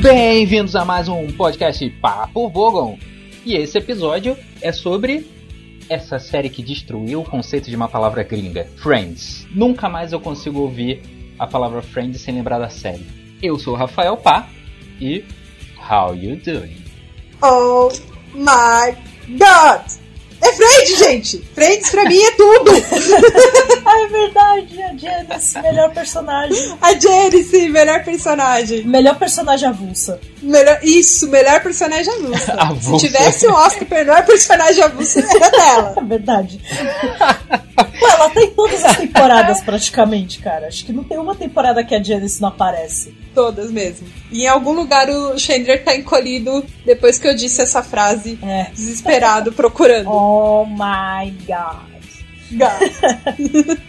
Bem-vindos a mais um podcast Papo Vogon. E esse episódio é sobre essa série que destruiu o conceito de uma palavra gringa, Friends. Nunca mais eu consigo ouvir a palavra Friends sem lembrar da série. Eu sou o Rafael Pá e How you doing? Oh my god! É Friends, gente! Friends pra mim é tudo! ah, é verdade, a Janice, melhor personagem. A Janice, melhor personagem. Melhor personagem avulsa. Melhor, isso, melhor personagem avulsa. avulsa. Se tivesse o Oscar melhor personagem avulsa, era dela. É verdade. Pô, ela tem todas as temporadas praticamente, cara. Acho que não tem uma temporada que a Janice não aparece. Todas mesmo. E em algum lugar o Chandler tá encolhido depois que eu disse essa frase, É. desesperado, procurando. Oh my god.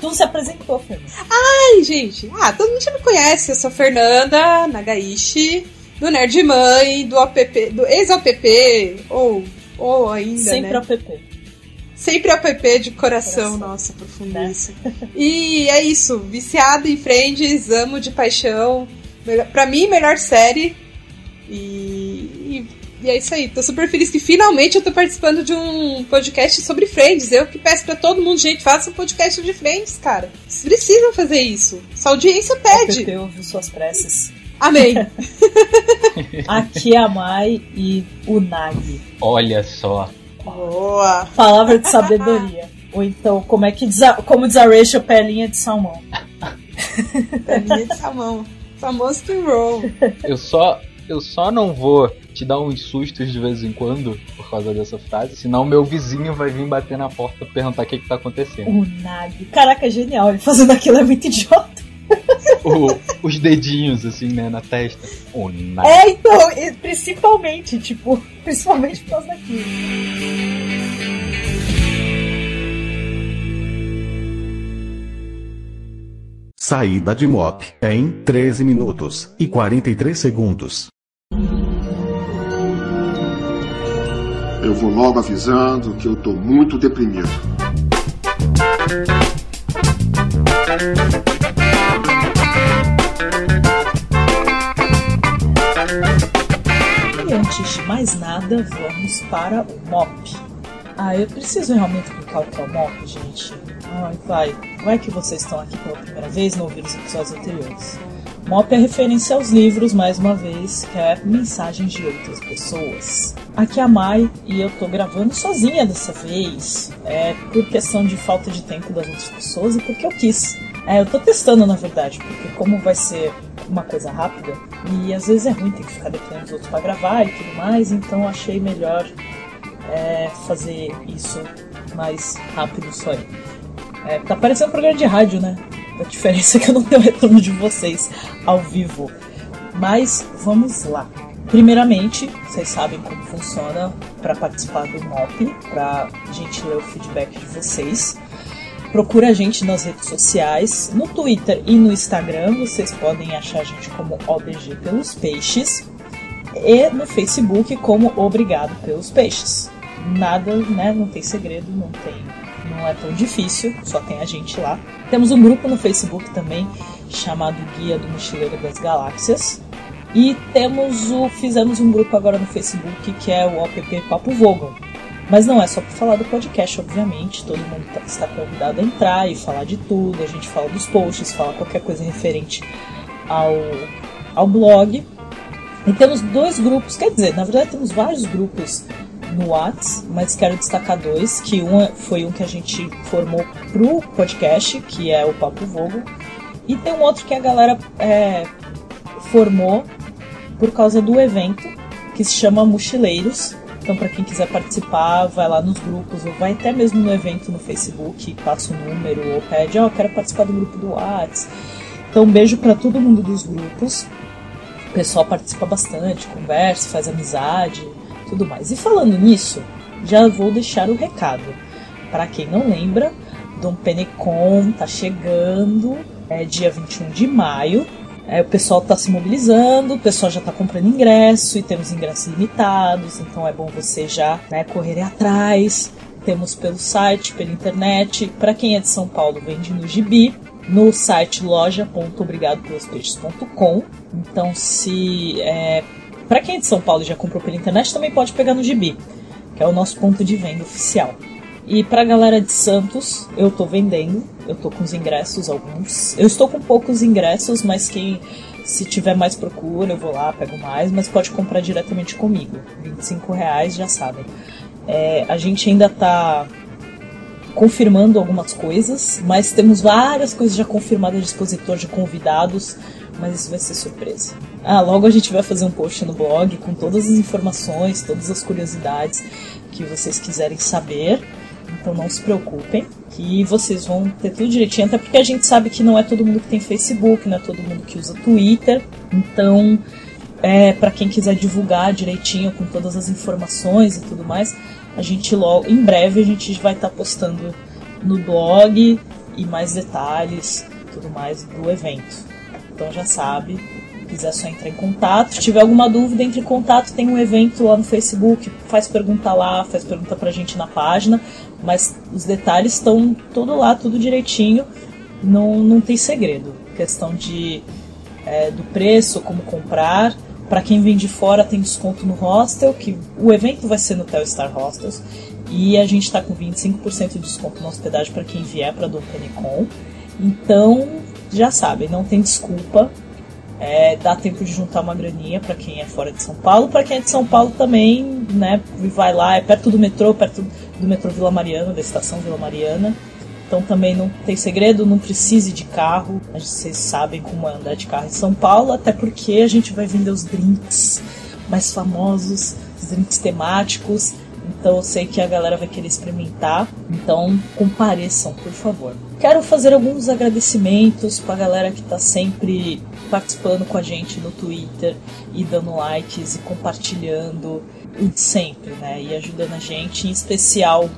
Tu se apresentou, Fernanda. Ai, gente. Ah, todo mundo já me conhece. Eu sou Fernanda Nagaishi, do Nerd Mãe, do app, do ex-app, ou, ou ainda, Sempre né? app. Sempre app de coração, Coração. nossa, profundo Né? E é isso, viciado em Friends, amo de paixão. Pra mim, melhor série. E, e, e é isso aí. Tô super feliz que finalmente eu tô participando de um podcast sobre Friends. Eu que peço pra todo mundo, gente, faça um podcast de Friends, cara. Vocês precisam fazer isso. Sua audiência pede. PP ouviu suas preces. Amém. Aqui é a Mai e o Nag. Olha só. Boa. Palavra de sabedoria. Ou então, como é que diz a, como diz a Rachel, pelinha de salmão. Pelinha de salmão. Famoso que roll. Eu só, eu só não vou te dar uns sustos de vez em quando por causa dessa frase, senão meu vizinho vai vir bater na porta e perguntar o que, que tá acontecendo. O Nag. Caraca, genial. Ele fazendo aquilo é muito idiota. O- os dedinhos, assim, né, na testa. O nada. É, então, principalmente, tipo, principalmente por causa daquilo. Saída de MOP em 13 minutos e 43 segundos. Eu vou logo avisando que eu tô muito deprimido. Antes de mais nada, vamos para o MOP. Ah, eu preciso realmente explicar o que é o MOP, gente. Ai, vai. Vai que vocês estão aqui pela primeira vez não ouviram os episódios anteriores. MOP é referência aos livros, mais uma vez, que é Mensagens de Outras Pessoas. Aqui é a Mai e eu tô gravando sozinha dessa vez. É por questão de falta de tempo das outras pessoas e porque eu quis. É, eu tô testando na verdade, porque como vai ser uma coisa rápida, e às vezes é ruim ter que ficar dependendo dos outros pra gravar e tudo mais, então achei melhor é, fazer isso mais rápido só aí. É, tá parecendo um programa de rádio, né? A diferença é que eu não tenho retorno de vocês ao vivo. Mas vamos lá. Primeiramente, vocês sabem como funciona para participar do MOP, para a gente ler o feedback de vocês. Procura a gente nas redes sociais, no Twitter e no Instagram, vocês podem achar a gente como OBG pelos Peixes e no Facebook como Obrigado pelos Peixes. Nada, né? Não tem segredo, não tem, não é tão difícil, só tem a gente lá. Temos um grupo no Facebook também chamado Guia do Mochileiro das Galáxias. E temos o fizemos um grupo agora no Facebook que é o OPP Papo Vogon. Mas não é só para falar do podcast, obviamente. Todo mundo tá- está convidado a entrar e falar de tudo. A gente fala dos posts, fala qualquer coisa referente ao, ao blog. E temos dois grupos, quer dizer, na verdade temos vários grupos no Whats, mas quero destacar dois, que um é- foi um que a gente formou pro podcast, que é o Papo Vogo, e tem um outro que a galera é, formou por causa do evento, que se chama Mochileiros. Então, para quem quiser participar, vai lá nos grupos, ou vai até mesmo no evento no Facebook, passa o número, ou pede, ó, quero participar do grupo do Whats. Então, um beijo para todo mundo dos grupos. O pessoal participa bastante, conversa, faz amizade, tudo mais. E falando nisso, já vou deixar o recado. Para quem não lembra, Dom Penecon tá chegando, é dia 21 de maio. É, o pessoal tá se mobilizando, o pessoal já tá comprando ingresso e temos ingressos limitados, então é bom você já né, correr atrás. Temos pelo site, pela internet. Para quem é de São Paulo, vende no Gibi. no site loja.obrigadopelospeixes.com. Então, se é, para quem é de São Paulo e já comprou pela internet, também pode pegar no Gibi, que é o nosso ponto de venda oficial. E pra galera de Santos, eu tô vendendo, eu tô com os ingressos alguns. Eu estou com poucos ingressos, mas quem se tiver mais procura, eu vou lá, pego mais, mas pode comprar diretamente comigo. 25 reais, já sabem. É, a gente ainda tá confirmando algumas coisas, mas temos várias coisas já confirmadas de expositor, de convidados, mas isso vai ser surpresa. Ah, logo a gente vai fazer um post no blog com todas as informações, todas as curiosidades que vocês quiserem saber. Então não se preocupem, que vocês vão ter tudo direitinho, até porque a gente sabe que não é todo mundo que tem Facebook, não é todo mundo que usa Twitter. Então, é, para quem quiser divulgar direitinho com todas as informações e tudo mais, a gente logo, em breve a gente vai estar tá postando no blog e mais detalhes, tudo mais do evento. Então já sabe, quiser só entrar em contato. Se tiver alguma dúvida, entre em contato. Tem um evento lá no Facebook, faz pergunta lá, faz pergunta pra gente na página. Mas os detalhes estão tudo lá, tudo direitinho. Não, não tem segredo. Questão de é, do preço, como comprar. Para quem vem de fora tem desconto no hostel, que o evento vai ser no Telstar Hostels. E a gente está com 25% de desconto na hospedagem para quem vier para Dom Penicon. Então, já sabem, não tem desculpa. É, dá tempo de juntar uma graninha para quem é fora de São Paulo. Para quem é de São Paulo também, né, vai lá, é perto do metrô, perto do metrô Vila Mariana, da estação Vila Mariana. Então também não tem segredo, não precise de carro. Vocês sabem como é andar de carro em São Paulo, até porque a gente vai vender os drinks mais famosos, os drinks temáticos. Então eu sei que a galera vai querer experimentar. Então compareçam, por favor. Quero fazer alguns agradecimentos para a galera que está sempre participando com a gente no Twitter e dando likes e compartilhando sempre, né? E ajudando a gente, em especial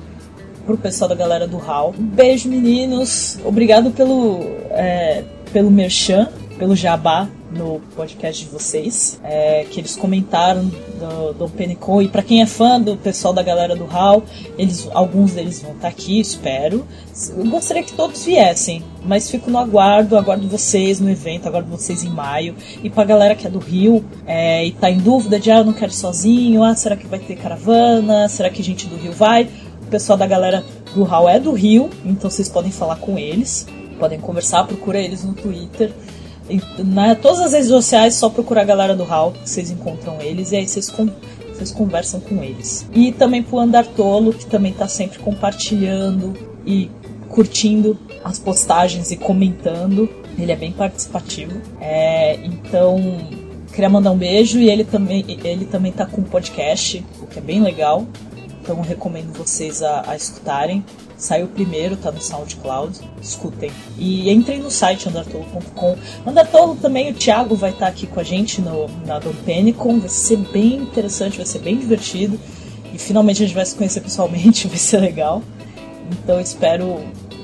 pro pessoal da galera do HAL. Beijo, meninos. Obrigado pelo, é, pelo merchan, pelo jabá no podcast de vocês, é, que eles comentaram do Dom Penicon. E para quem é fã do pessoal da galera do HAL, eles, alguns deles vão estar tá aqui, espero. Eu gostaria que todos viessem, mas fico no aguardo, aguardo vocês no evento, aguardo vocês em maio. E pra galera que é do Rio é, e tá em dúvida de, ah, eu não quero ir sozinho, ah, será que vai ter caravana? Será que gente do Rio vai? O pessoal da galera do Hall é do Rio, então vocês podem falar com eles, podem conversar, procura eles no Twitter. Na, todas as redes sociais, só procura a galera do Hall, que vocês encontram eles, e aí vocês, com, vocês conversam com eles. E também pro Andar Tolo, que também tá sempre compartilhando e curtindo as postagens e comentando. Ele é bem participativo. É, então, queria mandar um beijo e ele também, ele também tá com um podcast, o que é bem legal. Então recomendo vocês a, a escutarem. Saiu primeiro, tá no SoundCloud. Escutem. E entrem no site andartolo.com. Andartolo também, o Thiago vai estar tá aqui com a gente no, na Dom Penicon. Vai ser bem interessante, vai ser bem divertido. E finalmente a gente vai se conhecer pessoalmente, vai ser legal. Então espero.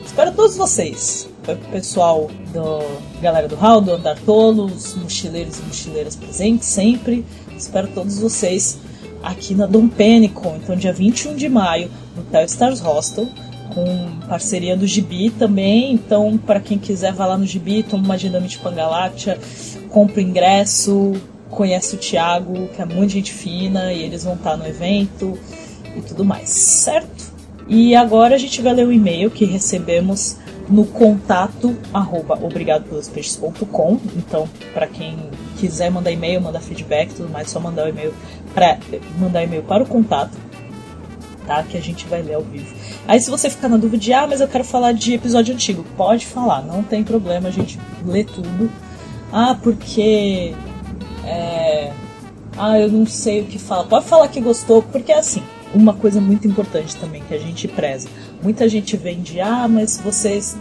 Espero todos vocês. O pessoal do galera do Hall, do Andartolo, os mochileiros e mochileiras presentes sempre. Espero todos vocês aqui na Dom Penicon, então dia 21 de maio, no Telstars Hostel, com parceria do Gibi também. Então, para quem quiser, vá lá no Gibi, toma uma dinamite Pangaláctea, compra o ingresso, conhece o Thiago, que é muito gente fina, e eles vão estar no evento e tudo mais, certo? E agora a gente vai ler o e-mail que recebemos no contato arroba. Então, para quem quiser mandar e-mail, mandar feedback tudo mais, só mandar o e-mail para mandar e-mail para o contato, tá? Que a gente vai ler ao vivo. Aí se você ficar na dúvida de, ah, mas eu quero falar de episódio antigo, pode falar, não tem problema, a gente lê tudo. Ah, porque é, ah, eu não sei o que falar. Pode falar que gostou, porque é assim, uma coisa muito importante também que a gente preza. Muita gente vem de, ah, mas vocês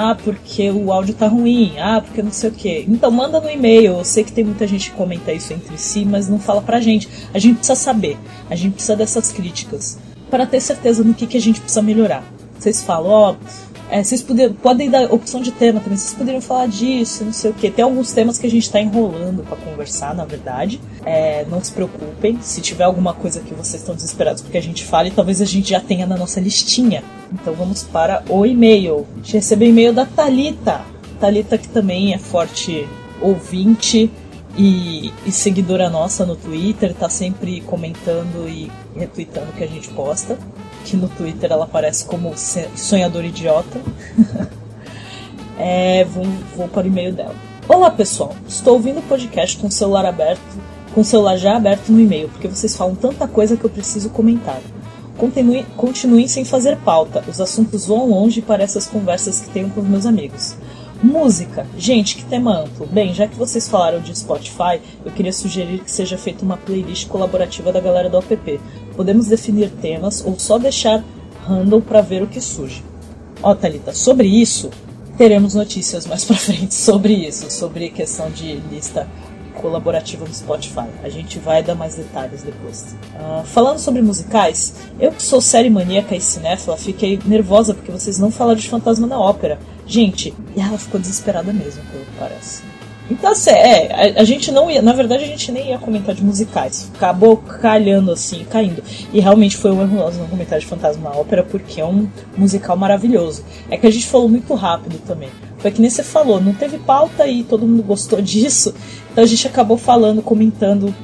ah, porque o áudio tá ruim. Ah, porque não sei o quê. Então manda no e-mail. Eu sei que tem muita gente que comenta isso entre si, mas não fala pra gente. A gente precisa saber. A gente precisa dessas críticas para ter certeza no que, que a gente precisa melhorar. Vocês falam, ó, oh, é, vocês poder, podem dar opção de tema também, vocês poderiam falar disso, não sei o que. Tem alguns temas que a gente está enrolando para conversar, na verdade. É, não se preocupem, se tiver alguma coisa que vocês estão desesperados porque a gente fale, talvez a gente já tenha na nossa listinha. Então vamos para o e-mail. A gente recebeu e-mail da Talita. Talita que também é forte ouvinte e, e, seguidora nossa no Twitter, tá sempre comentando e retweetando o que a gente posta. Que no Twitter ela aparece como sonhador idiota. é, vou, vou para o e-mail dela. Olá pessoal, estou ouvindo o podcast com o celular aberto, com o celular já aberto no e-mail, porque vocês falam tanta coisa que eu preciso comentar. Continue, continuem sem fazer pauta. Os assuntos vão longe para essas conversas que tenho com os meus amigos. Música. Gente, que tema amplo. Bem, já que vocês falaram de Spotify, eu queria sugerir que seja feita uma playlist colaborativa da galera do app. Podemos definir temas ou só deixar handle para ver o que surge. Ó, Thalita, sobre isso, teremos notícias mais pra frente sobre isso, sobre questão de lista colaborativa no Spotify. A gente vai dar mais detalhes depois. Uh, falando sobre musicais, eu que sou série maníaca e cinéfila, fiquei nervosa porque vocês não falaram de Fantasma na Ópera. Gente, e ela ficou desesperada mesmo, pelo que parece. Então, assim, é, a, a, gente não ia, na verdade, a gente nem ia comentar de musicais. Acabou calhando assim, caindo. E realmente foi um erro nosso não comentar de Fantasma na Ópera, porque é um musical maravilhoso. É que a gente falou muito rápido também. Foi que nem você falou, não teve pauta e todo mundo gostou disso. Então a gente acabou falando, comentando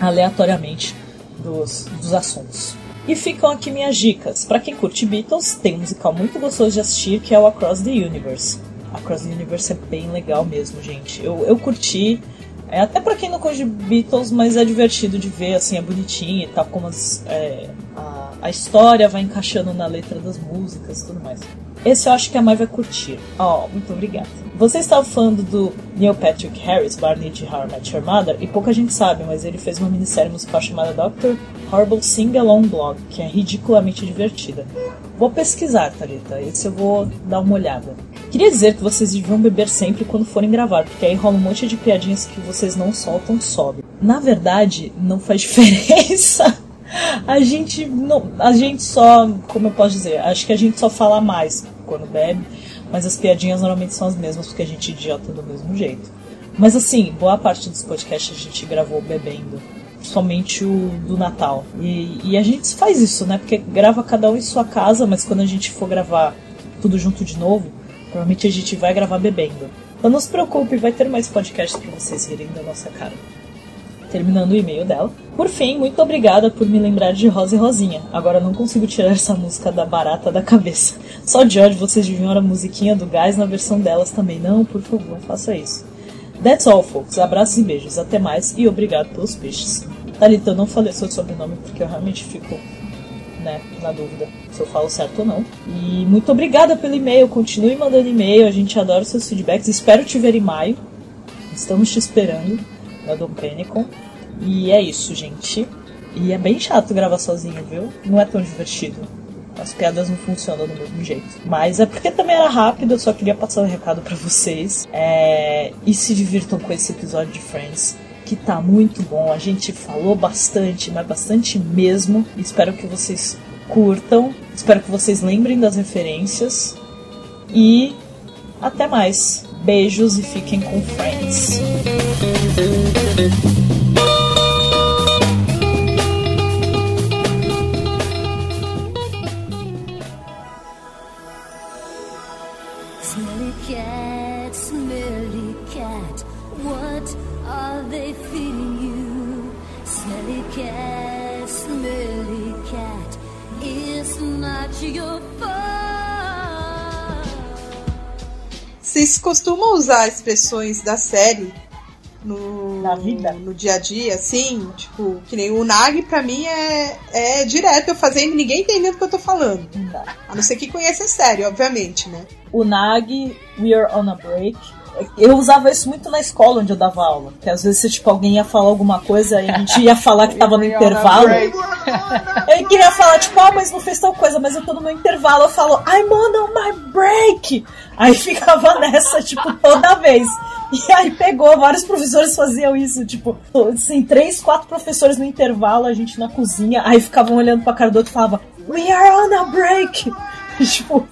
aleatoriamente dos, dos assuntos. E ficam aqui minhas dicas. Para quem curte Beatles, tem um musical muito gostoso de assistir que é o Across the Universe. Across the Universe é bem legal mesmo, gente. Eu, eu curti. É, até para quem não curte Beatles, mas é divertido de ver, assim, é bonitinho e tal, como as, é, a, a história vai encaixando na letra das músicas e tudo mais. Esse eu acho que a Mai vai curtir. Ó, oh, muito obrigada. Você estava falando do Neil Patrick Harris, Barney de How I Met Your Mother, e pouca gente sabe, mas ele fez uma minissérie musical chamada Dr. Horrible Sing Along Blog, que é ridiculamente divertida. Vou pesquisar, Thalita, esse eu vou dar uma olhada. Queria dizer que vocês deviam beber sempre quando forem gravar, porque aí rola um monte de piadinhas que vocês não soltam sobe. Na verdade, não faz diferença a gente não, a gente só, como eu posso dizer, acho que a gente só fala mais quando bebe, mas as piadinhas normalmente são as mesmas porque a gente é idiota do mesmo jeito. Mas assim, boa parte dos podcasts a gente gravou bebendo, somente o do Natal. E, e a gente faz isso, né? Porque grava cada um em sua casa, mas quando a gente for gravar tudo junto de novo, provavelmente a gente vai gravar bebendo. Então não se preocupe, vai ter mais podcasts para vocês rirem da nossa cara terminando o e-mail dela. Por fim, muito obrigada por me lembrar de Rosa e Rosinha. Agora não consigo tirar essa música da barata da cabeça. Só de ódio vocês deviam a musiquinha do gás na versão delas também. Não, por favor, faça isso. That's all, folks. Abraços e beijos. Até mais e obrigado pelos peixes. Thalita, eu não falei seu sobrenome porque eu realmente fico né, na dúvida se eu falo certo ou não. E muito obrigada pelo e-mail. Continue mandando e-mail. A gente adora seus feedbacks. Espero te ver em maio. Estamos te esperando da Dom Pennicon. E é isso, gente. E é bem chato gravar sozinho, viu? Não é tão divertido. As piadas não funcionam do mesmo jeito. Mas é porque também era rápido, eu só queria passar um recado para vocês. É... E se divirtam com esse episódio de Friends, que tá muito bom. A gente falou bastante, mas bastante mesmo. Espero que vocês curtam. Espero que vocês lembrem das referências. E até mais. Beijos e fiquem com Friends. Vocês costumam usar expressões da série no, Na vida? no dia a dia, assim? Tipo, que nem o Nag pra mim é, é direto eu fazendo ninguém entendendo o que eu tô falando. Não. A não ser que conheça a série, obviamente, né? O Nag, We Are On A Break, eu usava isso muito na escola onde eu dava aula. Que às vezes, tipo, alguém ia falar alguma coisa e a gente ia falar que tava no intervalo. Eu queria falar, tipo, ah, mas não fez tal coisa, mas eu tô no meu intervalo. Eu falo, I'm on my break. Aí ficava nessa, tipo, toda vez. E aí pegou, vários professores faziam isso, tipo, assim, três, quatro professores no intervalo, a gente na cozinha, aí ficavam olhando pra cara do outro e falava, We are on a break! Tipo,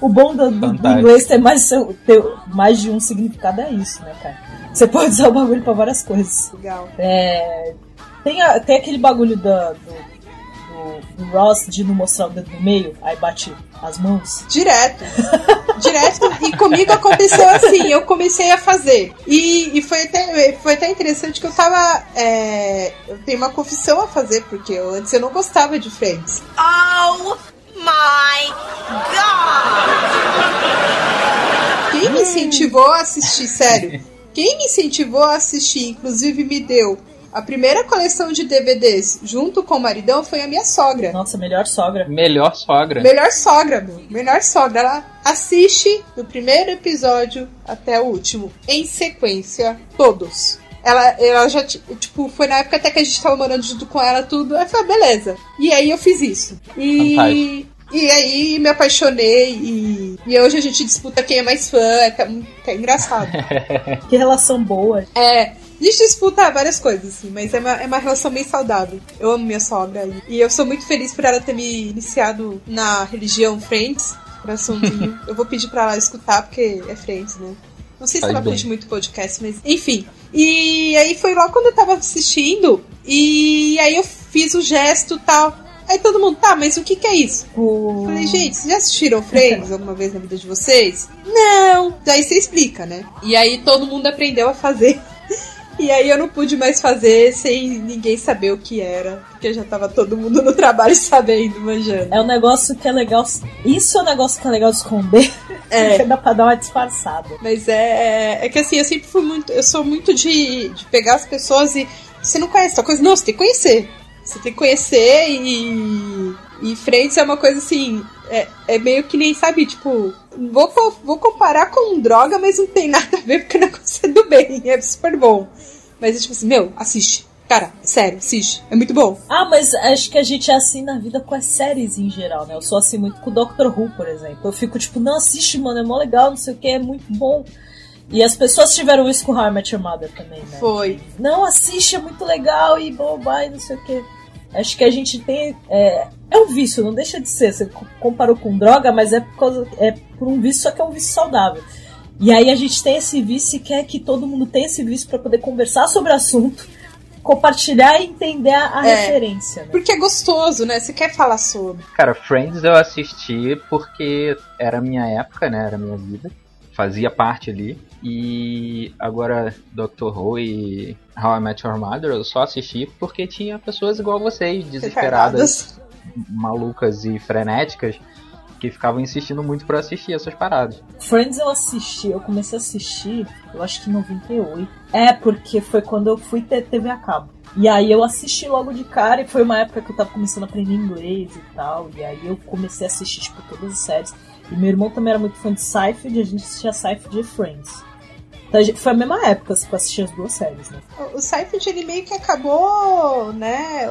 o bom do, do, do inglês ter mais, ter mais de um significado é isso, né, cara? Você pode usar o bagulho pra várias coisas. Legal. É, tem, a, tem aquele bagulho da, do, do, do, Ross de não mostrar o dedo no meio, aí bate as mãos. Direto. Direto. E, com, comigo aconteceu assim, eu comecei a fazer. E, e foi, até, foi até interessante que eu tava. É, eu tenho uma confissão a fazer, porque eu, antes eu não gostava de Friends. Oh my god! Quem me incentivou a assistir, sério? Quem me incentivou a assistir, inclusive me deu a primeira coleção de DVDs junto com o maridão foi a minha sogra. Nossa, melhor sogra. Melhor sogra. Melhor sogra, meu. Melhor sogra. Ela assiste do primeiro episódio até o último, em sequência, todos. Ela, ela já, tipo, foi na época até que a gente tava morando junto com ela, tudo. Aí eu falei, beleza. E aí eu fiz isso. E. Fantástico. E aí me apaixonei e, e hoje a gente disputa quem é mais fã, é, é engraçado. que relação boa. É, a gente disputa várias coisas, assim, mas é uma, é uma relação bem saudável. Eu amo minha sogra e, e eu sou muito feliz por ela ter me iniciado na religião Friends, coraçãozinho. eu vou pedir pra ela escutar, porque é Friends, né? Não sei se Faz ela bem. curte muito podcast, mas enfim. E aí foi logo quando eu tava assistindo, e aí eu fiz o gesto e tal. Aí todo mundo, tá, mas o que que é isso? Falei, gente, vocês já assistiram Friends alguma vez na vida de vocês? Não! Daí você explica, né? E aí todo mundo aprendeu a fazer. E aí eu não pude mais fazer sem ninguém saber o que era. Porque já tava todo mundo no trabalho sabendo, manjando. É um negócio que é legal. Isso é um negócio que é legal de esconder. É. que dá pra dar uma disfarçada. Mas é. É que assim, eu sempre fui muito. Eu sou muito de, de pegar as pessoas e. Você não conhece tal coisa? Não, você tem que conhecer. Você tem que conhecer e. E Friends é uma coisa assim. É, é meio que nem, sabe, tipo. Vou, vou comparar com droga, mas não tem nada a ver porque o negócio é do bem. É super bom. Mas é tipo assim, meu, assiste. Cara, sério, assiste. É muito bom. Ah, mas acho que a gente é assim na vida com as séries em geral, né? Eu sou assim muito com o Doctor Who, por exemplo. Eu fico tipo, não assiste, mano, é mó legal, não sei o que, é muito bom. E as pessoas tiveram isso com How I Met Your Mother também, né? Foi. Não, assiste, é muito legal e boba e não sei o que. Acho que a gente tem. É, é um vício, não deixa de ser. Você co- comparou com droga, mas é por, causa, é por um vício, só que é um vício saudável. E aí a gente tem esse vício e quer que todo mundo tenha esse vício pra poder conversar sobre o assunto, compartilhar e entender a, a É. referência. Né? Porque é gostoso, né? Você quer falar sobre. Cara, Friends eu assisti porque era a minha época, né? Era a minha vida. Fazia parte ali. E agora Doctor Who e How I Met Your Mother eu só assisti porque tinha pessoas igual vocês, desesperadas, malucas e frenéticas, que ficavam insistindo muito pra assistir essas paradas. Friends eu assisti, eu comecei a assistir, eu acho que em 98. É, porque foi quando eu fui ter TV a cabo. E aí eu assisti logo de cara, e foi uma época que eu tava começando a aprender inglês e tal. E aí eu comecei a assistir, tipo, todas as séries. E meu irmão também era muito fã de Seinfeld, e a gente assistia Seinfeld e Friends. Então, gente- foi a mesma época que eu assisti as duas séries, né? O- O Seinfeld, ele meio que acabou, né?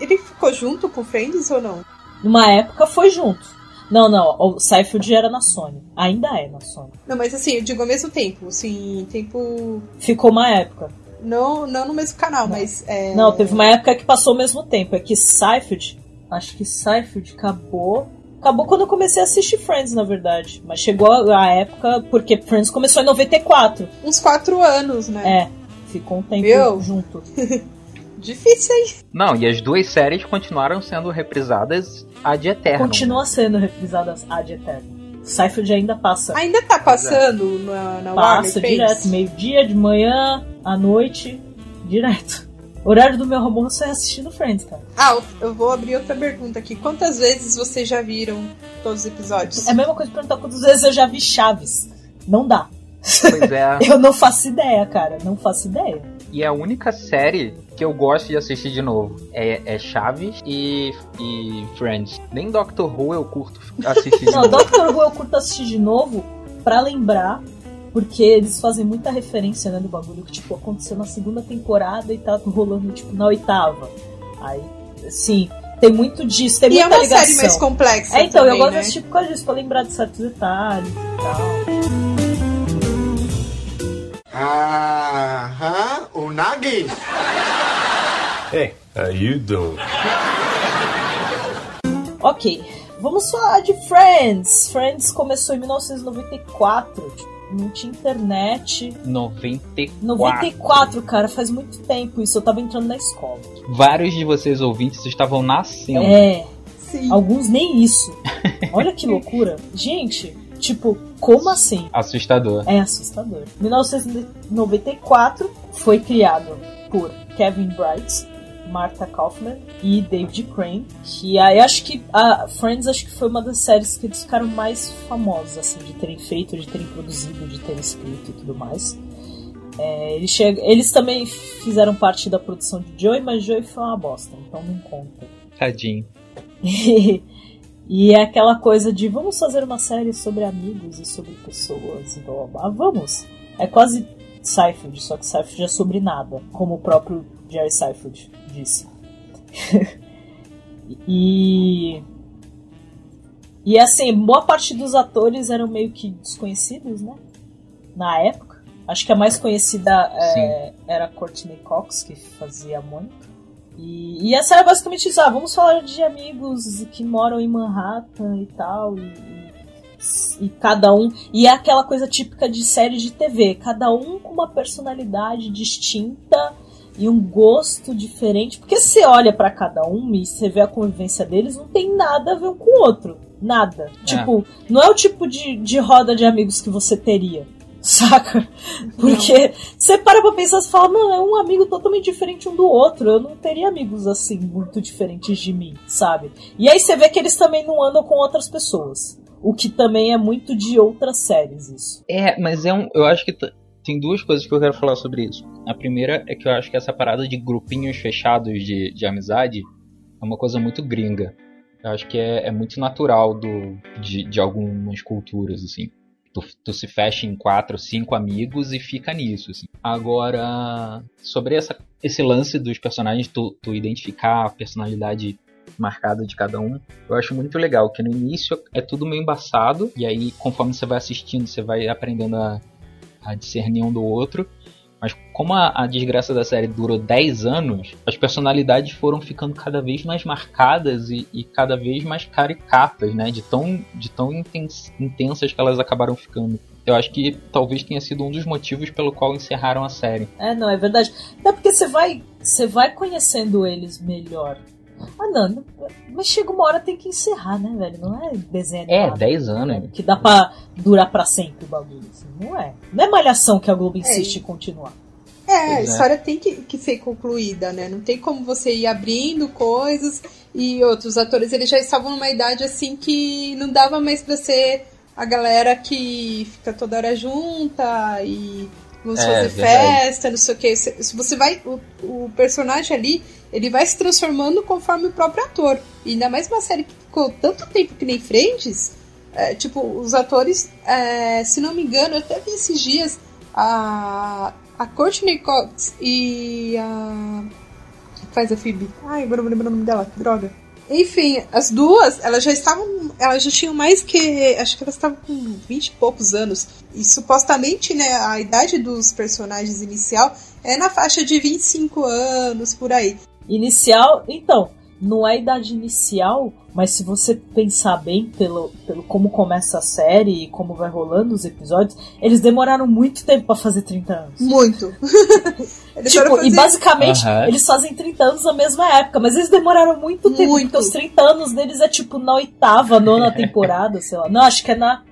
Ele ficou junto com Friends ou não? Numa época foi junto. Não, não, o Seinfeld era na Sony. Ainda é na Sony. Não, mas assim, eu digo ao mesmo tempo. Assim, tempo. Ficou uma época. Não, não no mesmo canal, mas. É... Não, teve uma época que passou ao mesmo tempo. É que Seinfeld, acho que Seinfeld acabou. Acabou quando eu comecei a assistir Friends, na verdade. Mas chegou a a época, porque Friends começou em 94. Uns quatro anos, né? É, ficou um tempo Meu. junto. Difícil, hein? Não, e as duas séries continuaram sendo reprisadas ad eterno. Continua sendo reprisadas ad eterno. Seinfeld ainda passa. Ainda tá passando na, na Warner passa Friends? direto, meio-dia, de manhã, à noite, direto. Horário do meu almoço é assistindo Friends, cara. Ah, eu- vou abrir outra pergunta aqui. Quantas vezes vocês já viram todos os episódios? É a mesma coisa que perguntar quantas vezes eu já vi Chaves. Não dá. Pois é, Eu não faço ideia, cara. Não faço ideia. e a única série que eu gosto de assistir de novo é, é Chaves e, e Friends. Nem Doctor Who eu curto assistir de Não, novo. Doctor Who eu curto assistir de novo pra lembrar, porque eles fazem muita referência, né, do bagulho que, tipo, aconteceu na segunda temporada e tá rolando, tipo, na oitava. Aí, sim, tem muito disso, tem E é muita uma ligação. série mais complexa. É, então, também, eu gosto né? de assistir por causa disso, pra lembrar de certos detalhes e tal. Aham, unagi. Hey, how you doing? Ok, vamos falar de Friends. Friends começou em 1994, tipo, não tinha internet. 94. 94, cara, faz muito tempo isso, eu tava entrando na escola. Vários de vocês ouvintes estavam nascendo. É, Sim. alguns nem isso. Olha que loucura. Gente, tipo, como assim? Assustador. É assustador. 1994 foi criado por Kevin Bright, Martha Kaufman e David Crane, que aí acho que a Friends acho que foi uma das séries que eles ficaram mais famosos assim de terem feito, de terem produzido, de terem escrito e tudo mais. É, eles, chegam, eles também fizeram parte da produção de Joey, mas Joey foi uma bosta, então não conta. Tadinho. e é aquela coisa de vamos fazer uma série sobre amigos e sobre pessoas e blá blá blá. Vamos! É quase Seinfeld, só que Seinfeld é sobre nada, como o próprio Jerry Seinfeld disse. e. E assim, boa parte dos atores eram meio que desconhecidos, né? Na época. Acho que a mais conhecida é, era Courtney Cox, que fazia Mônica. E, e essa era basicamente isso, ah, vamos falar de amigos que moram em Manhattan e tal, e, e, e, cada um. E é aquela coisa típica de série de TV, cada um com uma personalidade distinta e um gosto diferente. Porque você olha para cada um e você vê a convivência deles, não tem nada a ver um com o outro. Nada. É. Tipo, não é o tipo de, de roda de amigos que você teria. Saca? Porque não. você para pra pensar e fala, não, é um amigo totalmente diferente um do outro. Eu não teria amigos assim, muito diferentes de mim, sabe? E aí você vê que eles também não andam com outras pessoas. O que também é muito de outras séries, isso. É, mas é um. Eu acho que tem duas coisas que eu quero falar sobre isso. A primeira é que eu acho que essa parada de grupinhos fechados de, de amizade é uma coisa muito gringa. Eu acho que é, é muito natural do, de, de algumas culturas, assim. Tu, tu, se fecha em quatro, cinco amigos e fica nisso. Assim. Agora, sobre essa, esse lance dos personagens, tu, tu identificar a personalidade marcada de cada um, eu acho muito legal, que no início é tudo meio embaçado, e aí conforme você vai assistindo, você vai aprendendo a, a discernir um do outro. Mas como a, a, desgraça da série durou 10 anos, as personalidades foram ficando cada vez mais marcadas e, e cada vez mais caricatas, né? De tão, de tão intens, intensas que elas acabaram ficando. Eu acho que talvez tenha sido um dos motivos pelo qual encerraram a série. É, não, é verdade. Até porque você vai, você vai conhecendo eles melhor. Ah, não, mas chega uma hora tem que encerrar, né, velho? Não é desenho É, 10 anos. Né? Que dá pra durar pra sempre o bagulho. Assim. Não é. Não é malhação que a Globo é. insiste é. em continuar. É, a é. história tem que, que ser concluída, né? Não tem como você ir abrindo coisas e outros atores, eles já estavam numa idade assim que não dava mais pra ser a galera que fica toda hora junta e vamos é, fazer verdade. festa, não sei o que. Se você vai. O, o personagem ali, ele vai se transformando conforme o próprio ator. E ainda mais uma série que ficou tanto tempo que nem Friends, é, tipo, os atores, é, se não me engano, eu até vi esses dias a, a Courtney Cox e a. faz a Phoebe. Ai, agora não vou lembrar o nome dela, que droga. Enfim, as duas, elas já estavam. Elas já tinham mais que. Acho que elas estavam com 20 e poucos anos. E supostamente, né, a idade dos personagens inicial é na faixa de 25 anos, por aí. Inicial, então, não é a idade inicial, mas se você pensar bem pelo, pelo como começa a série e como vai rolando os episódios, eles demoraram muito tempo para fazer 30 anos. Muito. tipo, fazer... e basicamente uhum. eles fazem 30 anos na mesma época, mas eles demoraram muito tempo, muito. porque os 30 anos deles é tipo na oitava, nona temporada, sei lá. Não, acho que é na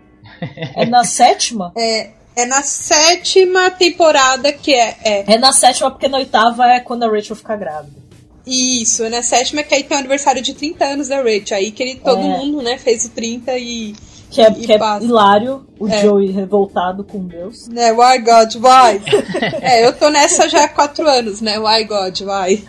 é na sétima? É, é na sétima temporada que é, é. É na sétima, porque na oitava é quando a Rachel fica grávida. Isso, na sétima que aí tem o aniversário de 30 anos da Rachel. Aí que ele, todo é. mundo, né, fez o 30 e. Que é, que é hilário, o é. Joey revoltado com Deus. Né, why God, why? é, eu tô nessa já há 4 anos, né? Why God, why?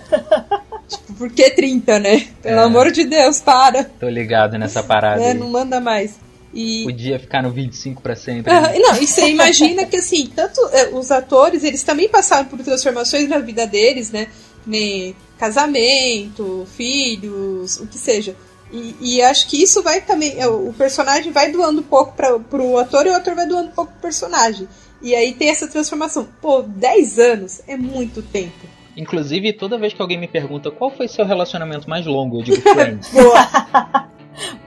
tipo, por que 30, né? Pelo é. amor de Deus, para. Tô ligado nessa parada. É, não manda mais. E... Podia ficar no 25 para sempre. Né? não, e você imagina que assim, tanto é, os atores, eles também passaram por transformações na vida deles, né? Nem casamento, filhos, o que seja. E, e, acho que isso vai também. É, o personagem vai doando um pouco para pro ator e o ator vai doando um pouco pro personagem. E aí tem essa transformação. Pô, 10 anos é muito tempo. Inclusive, toda vez que alguém me pergunta qual foi seu relacionamento mais longo, eu digo Friends. Boa!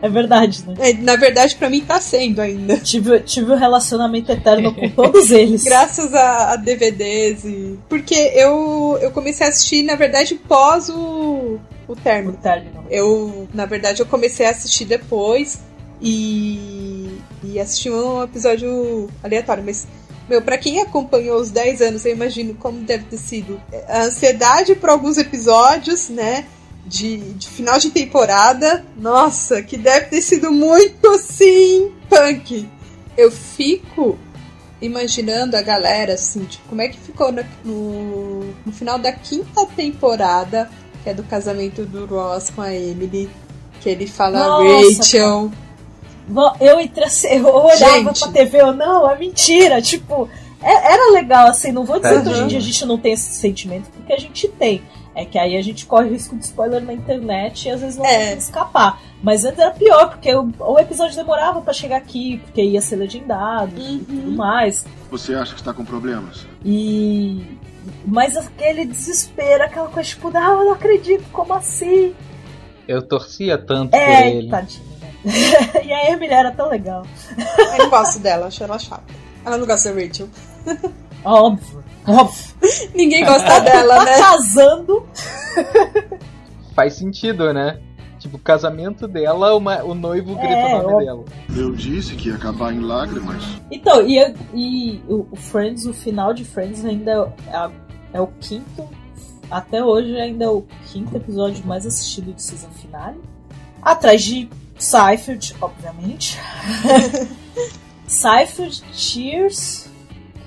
É verdade, né? É, na verdade, para mim tá sendo ainda. Tive, tive um relacionamento eterno com todos eles. Graças a, a, DVDs e. Porque eu, eu comecei a assistir, na verdade, pós o, o término. O término. Eu, na verdade, eu comecei a assistir depois e. E assisti um episódio aleatório, mas meu, pra quem acompanhou os 10 anos, eu imagino como deve ter sido a ansiedade por alguns episódios, né? De, de final de temporada. Nossa, que deve ter sido muito assim, punk. Eu fico imaginando a galera, assim, tipo, como é que ficou no, no, no final da quinta temporada, que é do casamento do Ross com a Emily, que ele fala Nossa, Rachel. Bom, Eu, entre, eu olhava Gente. pra TV, eu, não, é mentira. Tipo, é- era legal, assim, não vou dizer que hoje em Uhum. dia a gente não tem esse sentimento, porque a gente tem. É que aí a gente corre o risco de spoiler na internet e às vezes não É. consegue escapar. Mas antes era pior, porque o, o episódio demorava pra chegar aqui, porque ia ser legendado e Uhum. tudo mais. Você acha que está com problemas? E. Mas aquele desespero, aquela coisa tipo, não, eu não acredito, como assim? Eu torcia tanto por É, ele. tadinho, né? e a Emily era tão legal. Eu não gosto dela, acho ela chata. Ela não gosta da Rachel. Óbvio, óbvio. Ninguém gosta dela, tá né? casando. Faz sentido, né? Tipo, o casamento dela, uma- o noivo grita É, o nome óbvio. dela. Eu disse que ia acabar em lágrimas. Então, e, eu- e o Friends, o final de Friends ainda é, é o quinto. Até hoje ainda é o quinto episódio mais assistido de season finale. Atrás de Seinfeld, obviamente. Seinfeld, Cheers,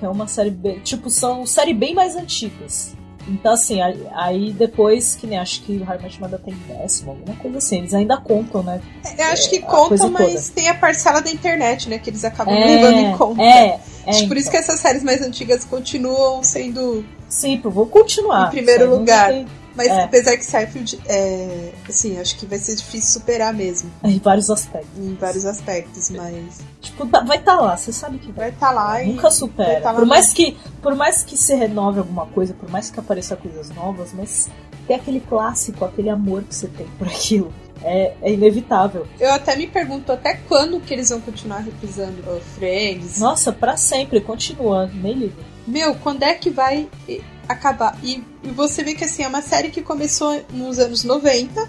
é uma série tipo, são séries bem mais antigas. Então, assim, aí- aí depois, que nem acho que o Your Mother tem décimo, alguma coisa assim. Eles ainda contam, né? Eu acho que coisa conta, toda. mas tem a parcela da internet, né? Que eles acabam levando em conta. é, é, Acho por isso que então. essas séries mais antigas continuam sendo. Sim, vou continuar. Em primeiro lugar. tem- Mas É. apesar que Seinfeld é. Assim, acho que vai ser difícil superar mesmo. Em vários aspectos. Em vários aspectos, mas. Tipo, tá- vai estar lá, você sabe que vai. Estar lá e. Nunca supera. tá lá por, mais mesmo. que, por mais que se renove alguma coisa, por mais que apareça coisas novas, mas tem aquele clássico, aquele amor que você tem por aquilo. É, é inevitável. Eu até me pergunto até quando que eles vão continuar reprisando o Friends. Nossa, pra sempre, continuando, nem ligo. Meu, quando é que vai acabar? E, e você vê que assim, é uma série que começou nos anos 90,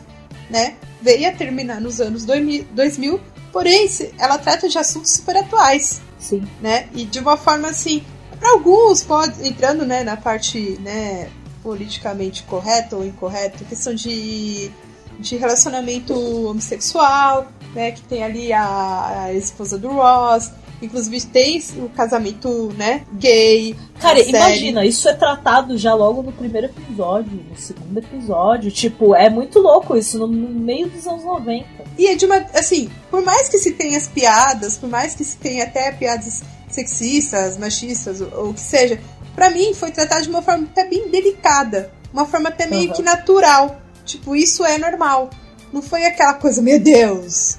né? Veio a terminar nos anos 2000, 2000 porém se- ela trata de assuntos super atuais, Sim. né? E de uma forma assim, para alguns pode entrando, né, na parte, né, politicamente correta ou incorreta, questão de de relacionamento homossexual, né, que tem ali a, a esposa do Ross, inclusive tem o casamento, né, gay. Cara, imagina, isso é tratado já logo no primeiro episódio, no segundo episódio. Tipo, é muito louco isso, no, meio dos anos 90. E é de uma. Assim, por mais que se tenha as piadas, por mais que se tenha até piadas sexistas, machistas, ou, o que seja, pra mim foi tratado de uma forma até bem delicada. Uma forma até meio Uhum. que natural. Tipo, isso é normal. Não foi aquela coisa, meu Deus,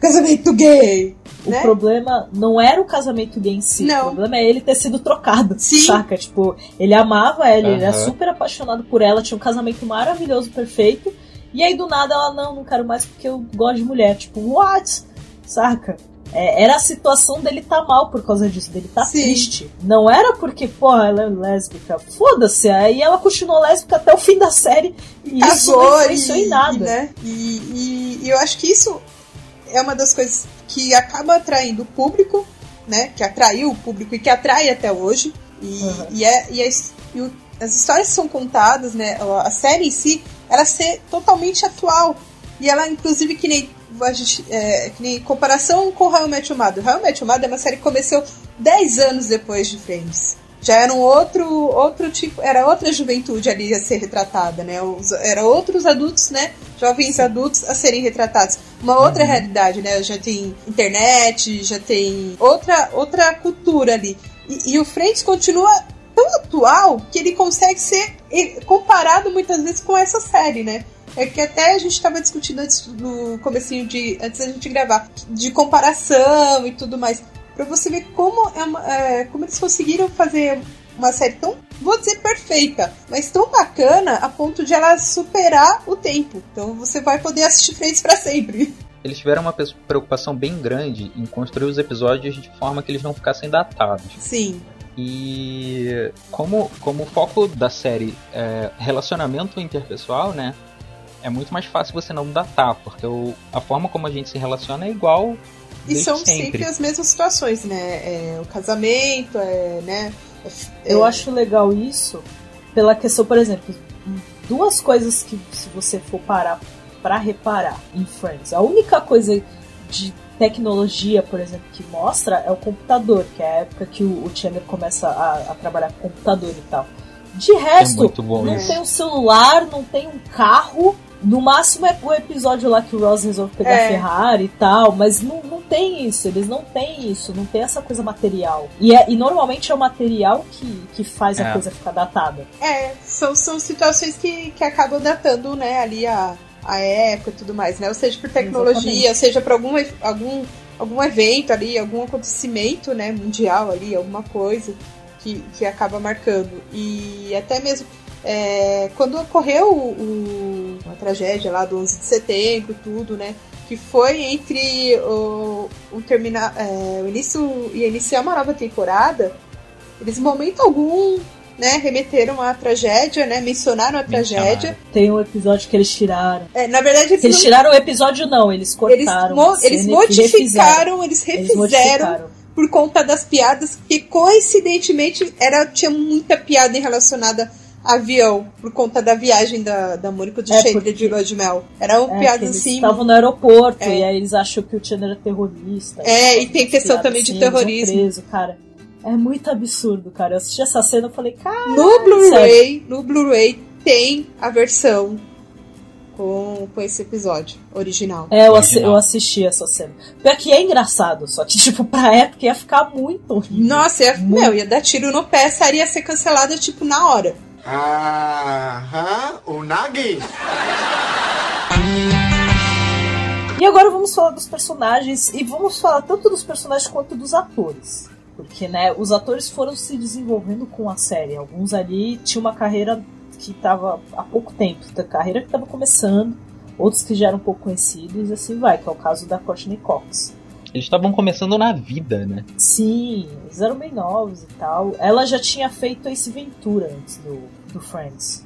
casamento gay. O né? problema não era o casamento gay em si, Não. o problema é ele ter sido trocado. Sim. Saca? Tipo, ele amava ela, ele era super apaixonado por ela, tinha um casamento maravilhoso, perfeito. E aí do nada ela, não, não quero mais porque eu gosto de mulher. Tipo, what? Saca? É, era a situação dele tá mal por causa disso, dele tá Sim. triste. Não era porque, porra, ela é lésbica. Foda-se. Aí ela continuou lésbica até o fim da série. E isso não casou influenciou e, em nada. né? E, e- e eu acho que isso é uma das coisas que acaba atraindo o público, né? Que atraiu o público e que atrai até hoje. E, Uhum. e, é, e, as, e o- as histórias que são contadas, né? A série em si, ela ser totalmente atual. E ela, inclusive, que nem, a gente, é, que nem comparação com How I Met Your Mother. How I Met Your Mother é uma série que começou 10 anos depois de Friends. Já era um outro, outro tipo, era outra juventude ali a ser retratada, né? Os, era outros adultos, né? Jovens adultos a serem retratados. Uma outra realidade, né? Já tem internet, já tem outra, outra cultura ali. E, e o Friends continua tão atual que ele consegue ser comparado muitas vezes com essa série, né? É que até a gente estava discutindo antes no comecinho de antes da gente gravar de comparação e tudo mais Pra você ver como é, uma- é, como eles conseguiram fazer uma série tão vou dizer perfeita mas tão bacana a ponto de ela superar o tempo então você vai poder assistir Friends pra sempre Eles tiveram uma preocupação bem grande em construir os episódios de forma que eles não ficassem datados. sim E como, como o foco da série é relacionamento interpessoal, né? É muito mais fácil você não datar, porque o, a forma como a gente se relaciona é igual E são sempre. sempre. as mesmas situações, né? É, o casamento, é, né? é- Eu acho legal isso pela questão, por exemplo, duas coisas que se você for parar pra reparar em Friends, a única coisa de tecnologia, por exemplo, que mostra é o computador, que é a época que o, o Chandler começa a, a trabalhar com computador e tal. De resto, É muito bom não isso. tem um celular, não tem um carro. No máximo é o episódio lá que o Ross resolve pegar É. a Ferrari e tal, mas não, não tem isso, eles não têm isso, não tem essa coisa material. E, é, e normalmente é o material que, que faz a É. coisa ficar datada. É, são, são situações que, que acabam datando, né, ali a, a época e tudo mais, né? Ou seja por tecnologia, Exatamente. seja por algum, algum, algum evento ali, algum acontecimento, né, mundial ali, alguma coisa que, que acaba marcando. E até mesmo é, quando ocorreu o, o- a tragédia lá do 11 de setembro, tudo, né? Que foi entre o, o, terminar, é, o início e iniciar uma nova temporada, eles em momento algum né, remeteram à tragédia, né, mencionaram a tragédia. Tem um episódio que eles tiraram. É, na verdade, eles, eles não- tiraram o episódio, não, eles eles, cortaram. mo- eles e refizeram. modificaram, eles Eles refizeram modificaram. por conta das piadas, que coincidentemente era, tinha muita piada relacionada avião, por conta da viagem da, da Mônica de É, Chandler porque- de Lua de Mel. Eram É, que piadas eles assim. estavam no aeroporto É. e aí eles acham que o Chandler é terrorista. É, e tem questão piada também de assim, eles vão terrorismo. Preso, cara. É muito absurdo, cara. Eu assisti essa cena e falei, cara. No Blu-ray, no Blu-ray tem a versão com, com esse episódio original. É, eu, assi- Original. eu assisti essa cena. Pior que é engraçado, só que, tipo, pra época ia ficar muito horrível. Nossa, ia, Muito. meu, ia dar tiro no pé, essa ia ser cancelada, tipo, na hora. Aham, unagi. E agora vamos falar dos personagens, e vamos falar tanto dos personagens quanto dos atores. Porque, né, os atores foram se desenvolvendo com a série. Alguns ali tinham uma carreira que estava há pouco tempo, a carreira que estava começando, outros que já eram pouco conhecidos, e assim vai, que é o caso da Courtney Cox. Eles estavam começando na vida, né? Sim, eles eram bem novos e tal. Ela já tinha feito Ace Ventura antes do, do Friends.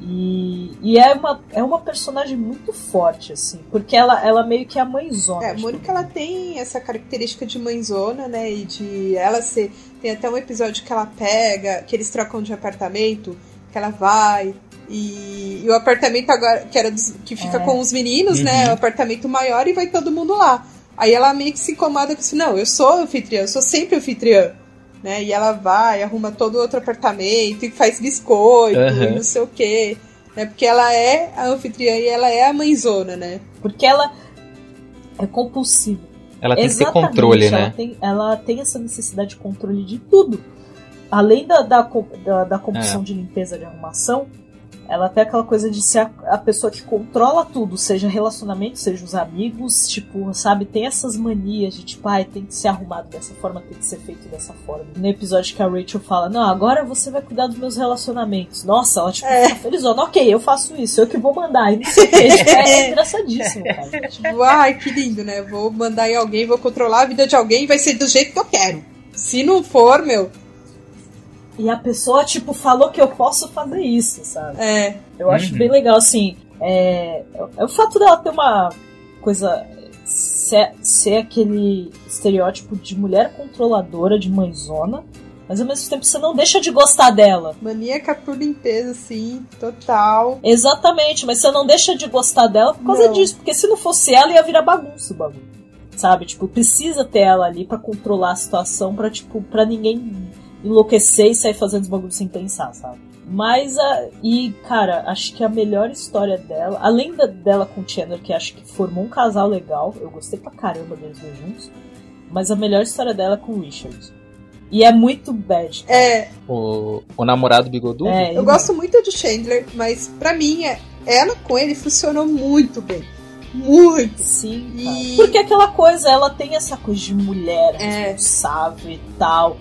E, e é, uma, é uma personagem muito forte, assim, porque ela, ela meio que é a mãezona. É, a de Mônica ela tem essa característica de mãezona, né? E de ela ser. Tem até um episódio que ela pega, que eles trocam de apartamento, que ela vai. E, e o apartamento agora, que era dos- que fica É. com os meninos, né? O apartamento maior e vai todo mundo lá. Aí ela meio que se incomoda com isso, não, eu sou anfitriã, eu sou sempre anfitriã. Né? E ela vai, arruma todo outro apartamento e faz biscoito Aham. e não sei o quê. Né? Porque ela é a anfitriã e ela é a mãezona, né? Porque ela é compulsiva. Ela tem que ter Exatamente, controle, ela né? Tem, ela tem essa necessidade de controle de tudo. Além da, da, da, da compulsão É. de limpeza, de arrumação, ela tem aquela coisa de ser a, a pessoa que controla tudo, seja relacionamento, seja os amigos, tipo, sabe? Tem essas manias de tipo, ai, tem que ser arrumado dessa forma, tem que ser feito dessa forma. No episódio que a Rachel fala, não, agora você vai cuidar dos meus relacionamentos. Nossa, ela tipo, É. felizona, ok, eu faço isso, eu que vou mandar. E não sei o que. Tipo, é, é engraçadíssimo, cara. Tipo, ai, que lindo, né? Vou mandar em alguém, vou controlar a vida de alguém e vai ser do jeito que eu quero. Se não for, meu, E a pessoa, tipo, falou que eu posso fazer isso, sabe? é. Eu acho Uhum. bem legal, assim. É, é o fato dela ter uma coisa. Ser, ser aquele estereótipo de mulher controladora, de mãezona, mas ao mesmo tempo você não deixa de gostar dela. Maníaca por limpeza, assim, total. Exatamente, mas você não deixa de gostar dela por causa Não. disso, porque se não fosse ela ia virar bagunça o bagulho. Sabe? Tipo, precisa ter ela ali pra controlar a situação, pra, tipo, pra ninguém enlouquecer e sair fazendo os bagulhos sem pensar, sabe? Mas, a, e, cara, acho que a melhor história dela, além da, dela com o Chandler, que acho que formou um casal legal, eu gostei pra caramba deles dois juntos, mas a melhor história dela é com o Richard. E é muito bad. cara. É, O, o namorado bigodudo? É, eu gosto muito do Chandler, mas pra mim, é, ela com ele funcionou muito bem. Muito. Sim, E-. Porque aquela coisa, ela tem essa coisa de mulher É. responsável e tal.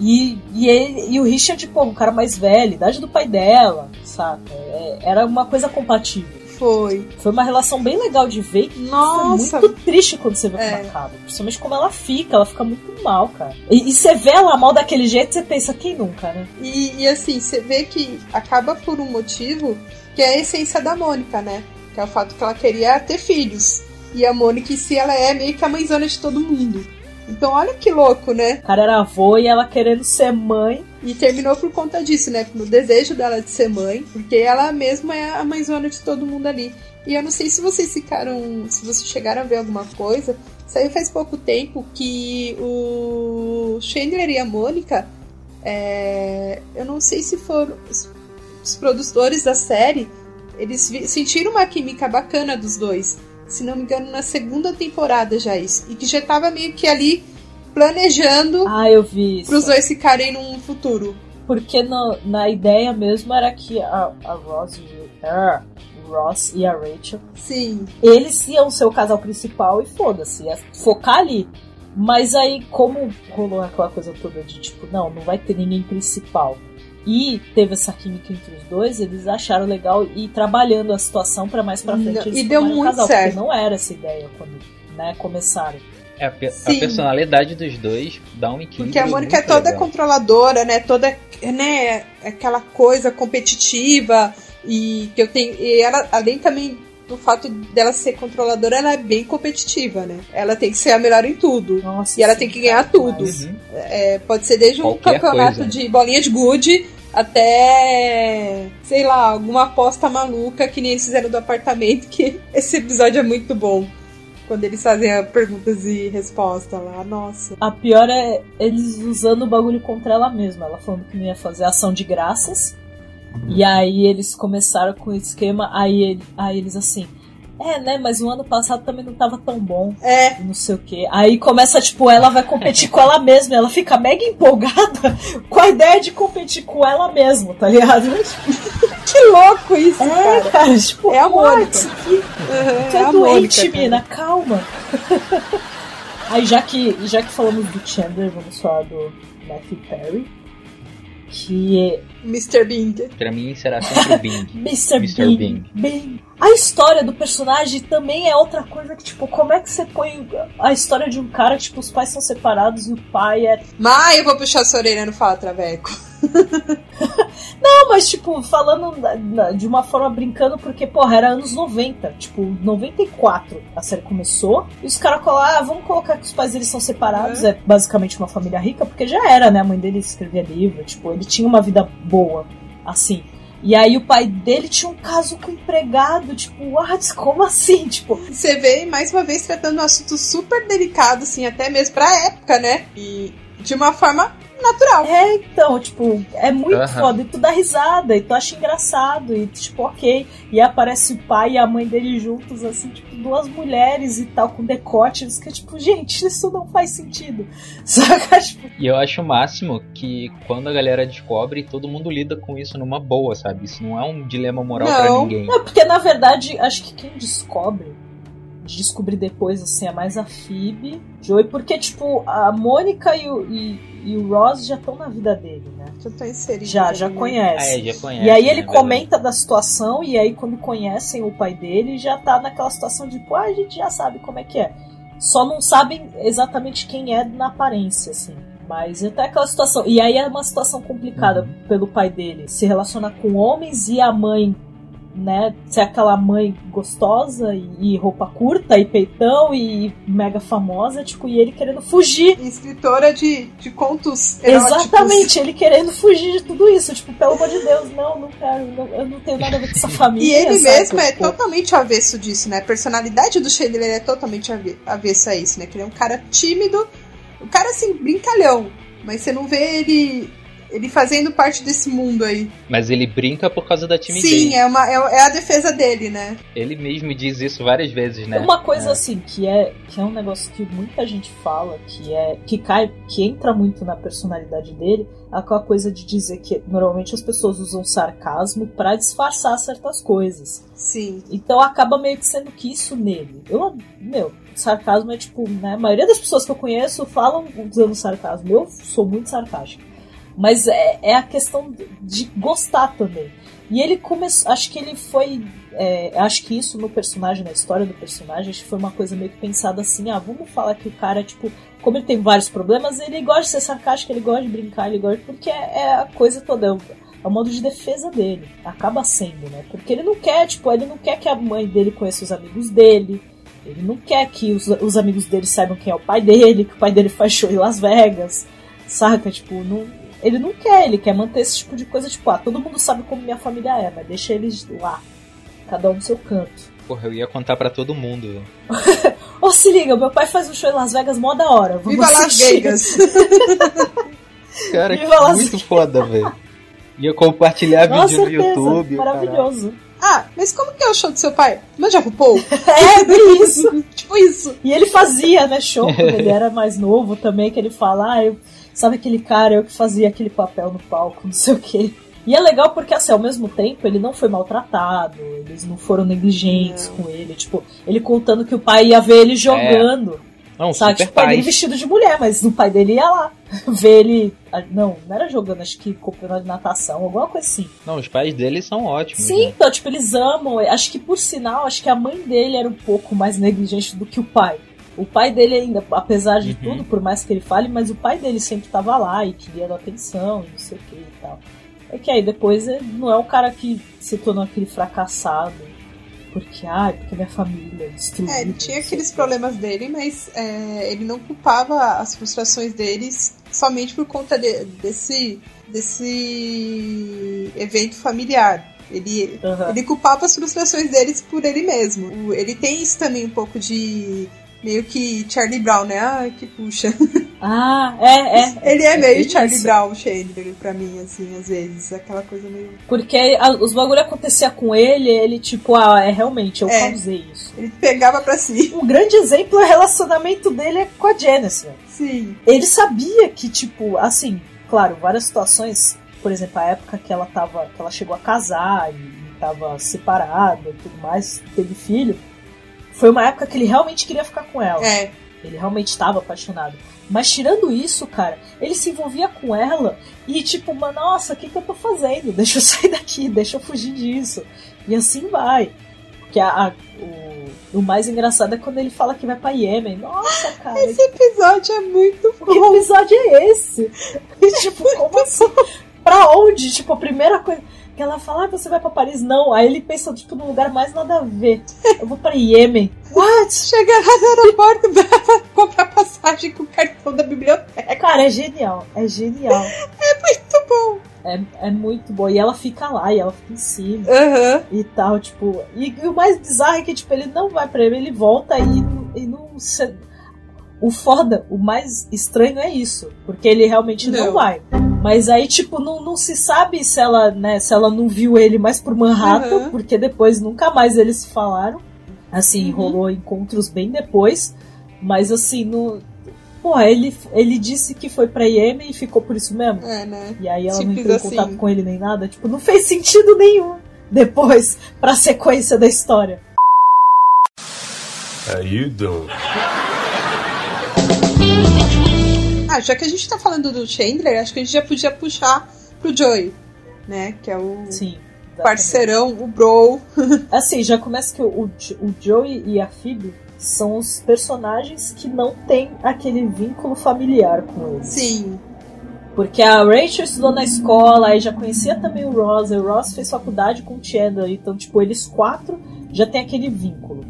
E, e, ele- e o Richard, pô, um cara mais velho, idade do pai dela, saca? É, era uma coisa compatível. Foi. Foi uma relação bem legal de ver. e Nossa. Foi muito triste quando você vê É. como acaba. Principalmente como ela fica, ela fica muito mal, cara. E, e você vê ela mal daquele jeito, você pensa, quem nunca, né? E, e assim, você vê que acaba por um motivo que é a essência da Mônica, né? Que é o fato que ela queria ter filhos. E a Mônica em si, ela é meio que a mãezona de todo mundo. Então olha que louco, né? O cara era avô e ela querendo ser mãe. E terminou por conta disso, né? No desejo dela de ser mãe, porque ela mesma é a mãezona de todo mundo ali. E eu não sei se vocês ficaram. Se vocês chegaram a ver alguma coisa. Saiu faz pouco tempo que o Chandler e a Mônica. É, eu não sei se foram os, os produtores da série. Eles sentiram uma química bacana dos dois. Se não me engano, na segunda temporada já isso. E que já tava meio que ali planejando Ah, eu vi isso. pros dois ficarem num futuro. Porque no- na ideia mesmo era que a, a Ross, e, ah, o Ross e a Rachel, Sim. eles iam ser o casal principal e foda-se, ia focar ali. Mas aí, como rolou aquela coisa toda de tipo, não, não vai ter ninguém principal. E teve essa química entre os dois, eles acharam legal ir trabalhando a situação pra mais pra frente Não, eles e deu um muito casal, certo. Porque não era essa ideia quando né, começaram. É, a, pe- a personalidade dos dois dá um equilíbrio. Porque a Mônica é toda legal. controladora, né? Toda, né? Aquela coisa competitiva e que eu tenho. E ela, além também do fato dela ser controladora, ela é bem competitiva, né? Ela tem que ser a melhor em tudo. Nossa, E ela sim, tem que ganhar cara, tudo. mas- Uhum. É, pode ser desde um Qualquer campeonato coisa. de bolinha de gude até, sei lá, alguma aposta maluca que nem eles fizeram do apartamento, que esse episódio é muito bom. Quando eles fazem perguntas e respostas lá, nossa. A pior é eles usando o bagulho contra ela mesma. Ela falando que não ia fazer ação de graças. E aí eles começaram com o esquema, aí, aí eles assim. É, né? Mas o ano passado também não tava tão bom. É, não sei o que. Aí começa, tipo, ela vai competir com ela mesma. Ela fica mega empolgada com a ideia de competir com ela mesma, tá ligado? que louco isso, É, cara. cara, tipo, É a? Mônica. Que Uhum, Tu é é doente, Mônica, mina, calma. Aí já que, já que falamos do Chandler, vamos falar do Matthew Perry. Que é Mr. Bing. Pra mim será sempre o Bing. Mr. Mr. Bing. Bing. Bing. A história do personagem também é outra coisa que, tipo, como é que você põe a história de um cara, tipo, os pais são separados e o pai é. Mas eu vou puxar sua orelha no Fala Traveco. Não, mas, tipo, falando de uma forma brincando, porque, porra, era anos 90. Tipo, 94 a série começou. E os caras colaram, ah, vamos colocar que os pais deles são separados. É basicamente uma família rica, porque já era, né? A mãe dele escrevia livro, tipo, ele tinha uma vida boa, assim. E aí o pai dele tinha um caso com o empregado, tipo, what? Como assim? Tipo, Você vê, mais uma vez, tratando um assunto super delicado, assim, até mesmo pra época, né? E de uma forma natural. É, então, tipo, é muito Aham. foda. E tu dá risada, e tu acha engraçado, e tipo, ok. E aparece o pai e a mãe dele juntos, assim, tipo, duas mulheres e tal, com decotes, que é tipo, gente, isso não faz sentido. Saca? Tipo, E eu acho o máximo que quando a galera descobre, todo mundo lida com isso numa boa, sabe? Isso não é um dilema moral pra Não. ninguém. é porque na verdade, acho que quem descobre, de descobrir depois, assim, é mais a Phoebe, Joey, porque, tipo, a Mônica e o, e, e o Ross já estão na vida dele, né? Já tô inserido. Já, já Ah, conhece. é, já conhece. E aí né, ele verdade. comenta da situação, e aí quando conhecem o pai dele, já tá naquela situação de, pô, a gente já sabe como é que é. Só não sabem exatamente quem é na aparência, assim. Mas até aquela situação. E aí é uma situação complicada Uhum. pelo pai dele se relacionar com homens e a mãe, né? Ser aquela mãe gostosa e, e roupa curta e peitão e mega famosa, tipo, e ele querendo fugir Escritora de, de contos eróticos. Exatamente, ele querendo fugir de tudo isso. Tipo, pelo amor de Deus, não, não quero, não- eu não tenho nada a ver com essa família. E ele sabe? mesmo é Tipo, totalmente avesso disso, né? A personalidade do Chandler é totalmente ave- avesso a isso, né? Que ele é um cara tímido, um cara assim, brincalhão. Mas você não vê ele, ele fazendo parte desse mundo aí. Mas ele brinca por causa da timidez. Sim, é, uma, é, é a defesa dele, né? Ele mesmo diz isso várias vezes, né? Uma coisa É. assim, que é, que é um negócio que muita gente fala, que é que cai, que entra muito na personalidade dele, é aquela coisa de dizer que normalmente as pessoas usam sarcasmo pra disfarçar certas coisas. Sim. Então acaba meio que sendo que isso nele. Eu, meu, sarcasmo é tipo, né? A maioria das pessoas que eu conheço falam usando sarcasmo. Eu sou muito sarcástico. Mas é, é a questão de- gostar também. E ele começou. Acho que ele foi. é, acho que isso no personagem, na história do personagem, acho que foi uma coisa meio que pensada assim: ah, vamos falar que o cara, tipo, como ele tem vários problemas, ele gosta de ser sarcástico, ele gosta de brincar, ele gosta. Porque é, é a coisa toda. É o- é o modo de defesa dele. Acaba sendo, né? Porque ele não quer, tipo, ele não quer que a mãe dele conheça os amigos dele. Ele não quer que os, os amigos dele saibam quem é o pai dele, que o pai dele faz show em Las Vegas, saca? Tipo, não, ele não quer, ele quer manter esse tipo de coisa, tipo, ah, todo mundo sabe como minha família é, mas deixa eles lá, cada um no seu canto. Porra, eu ia contar pra todo mundo. Ô, se liga, meu pai faz um show em Las Vegas mó da hora. Vamos Viva Las. Vegas! Cara, Viva Las muito foda, velho. Ia compartilhar Nossa, vídeo no certeza, YouTube. maravilhoso. ah, mas como que é o show do seu pai? Manja RuPaul? É, bem isso. tipo isso. E ele fazia, né, show, quando ele era mais novo também, que ele fala, ah, eu, sabe aquele cara, eu que fazia aquele papel no palco, não sei o quê. E é legal porque, assim, ao mesmo tempo, ele não foi maltratado, eles não foram negligentes com ele, tipo, ele contando que o pai ia ver ele jogando, Não, sabe? Tipo, o pai dele vestido de mulher, mas o pai dele ia lá ver ele, ah, não, não era jogando, acho que campeonato de natação, alguma coisa assim. Não, os pais dele são ótimos. Sim, né? então, tipo, eles amam. Acho que por sinal, acho que a mãe dele era um pouco mais negligente do que o pai. O pai dele ainda, apesar de Uhum. tudo, por mais que ele fale, mas o pai dele sempre tava lá e queria dar atenção e não sei o que e tal. É que aí depois ele não é o cara que se tornou aquele fracassado. Porque, ai, porque minha família é destruída. É, ele tinha aqueles problemas dele, mas é, ele não culpava as frustrações deles somente por conta de- desse, desse evento familiar. Ele, Aham. ele culpava as frustrações deles por ele mesmo. Ele tem isso também um pouco de meio que Charlie Brown, né? Ah, que puxa. Ah, é, é. Ele é meio bem Charlie. Brown, Chandler, pra mim, assim, às vezes. Aquela coisa meio. Porque a- os bagulho acontecia com ele, ele tipo, ah, é realmente, eu É. causei isso. Ele pegava pra si. Um grande exemplo é o relacionamento dele é com a Janice, velho. Sim. ele sabia que, tipo, assim, claro, várias situações, por exemplo, a época que ela tava, que ela chegou a casar e, e tava separada e tudo mais, teve filho, foi uma época que ele realmente queria ficar com ela. É. Ele realmente estava apaixonado. Mas tirando isso, cara, ele se envolvia com ela e tipo, mas nossa, o que, que eu tô fazendo? Deixa eu sair daqui, deixa eu fugir disso. E assim vai. Porque a, a- o, o mais engraçado é quando ele fala que vai pra Yemen. Nossa, cara, Esse episódio é muito que bom. episódio é esse? E, tipo, como assim? Pra onde? Tipo, a primeira coisa que ela fala, ah, você vai pra Paris? Não. Aí ele pensa, tipo, num lugar mais nada a ver. Eu vou pra Iêmen. What? Chega lá no aeroporto pra comprar passagem com o cartão da biblioteca. Cara, é genial. É genial. Muito bom. É, é muito bom. E ela fica lá, e ela fica em cima Aham. e tal, tipo. E, e o mais bizarro é que, tipo, ele não vai pra ele, ele volta e, e não. O foda, o mais estranho é isso. Porque ele realmente não, Não. vai. Mas aí, tipo, não, não se sabe se ela, né, se ela não viu ele mais por Manhattan, Uhum. porque depois nunca mais eles se falaram. Assim, Uhum. rolou encontros bem depois. Mas assim, no. Pô, ele, ele disse que foi pra Yemen e ficou por isso mesmo. É, né? E aí ela não Simples entrou em assim. contato com ele nem nada. Tipo, não fez sentido nenhum depois pra sequência da história. How you doing? Ah, já que a gente tá falando do Chandler, acho que a gente já podia puxar pro Joey, né? Que é o Sim. parceirão, o bro. Assim, já começa que o, o Joey e a Phoebe são os personagens que não têm aquele vínculo familiar com eles. Sim. Porque a Rachel estudou na escola, aí já conhecia também o Ross, e o Ross fez faculdade com o Chandler, então, tipo, eles quatro já tem aquele vínculo.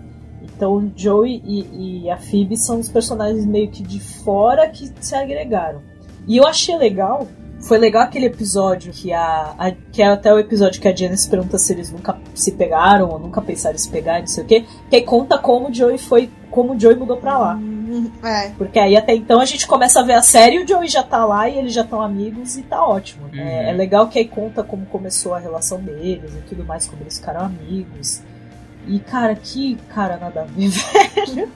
Então, o Joey e, e a Phoebe são os personagens meio que de fora que se agregaram. E eu achei legal, foi legal aquele episódio que a, a- que é até o episódio que a Janice pergunta se eles nunca se pegaram ou nunca pensaram em se pegar, não sei o quê, que aí conta como o Joey foi, como o Joey mudou pra lá. Hum, É. Porque aí até então a gente começa a ver a série e o Joey já tá lá e eles já estão amigos e tá ótimo. Uhum. É, é legal que aí conta como começou a relação deles e tudo mais, como eles ficaram amigos. E cara, que cara nada a ver, velho.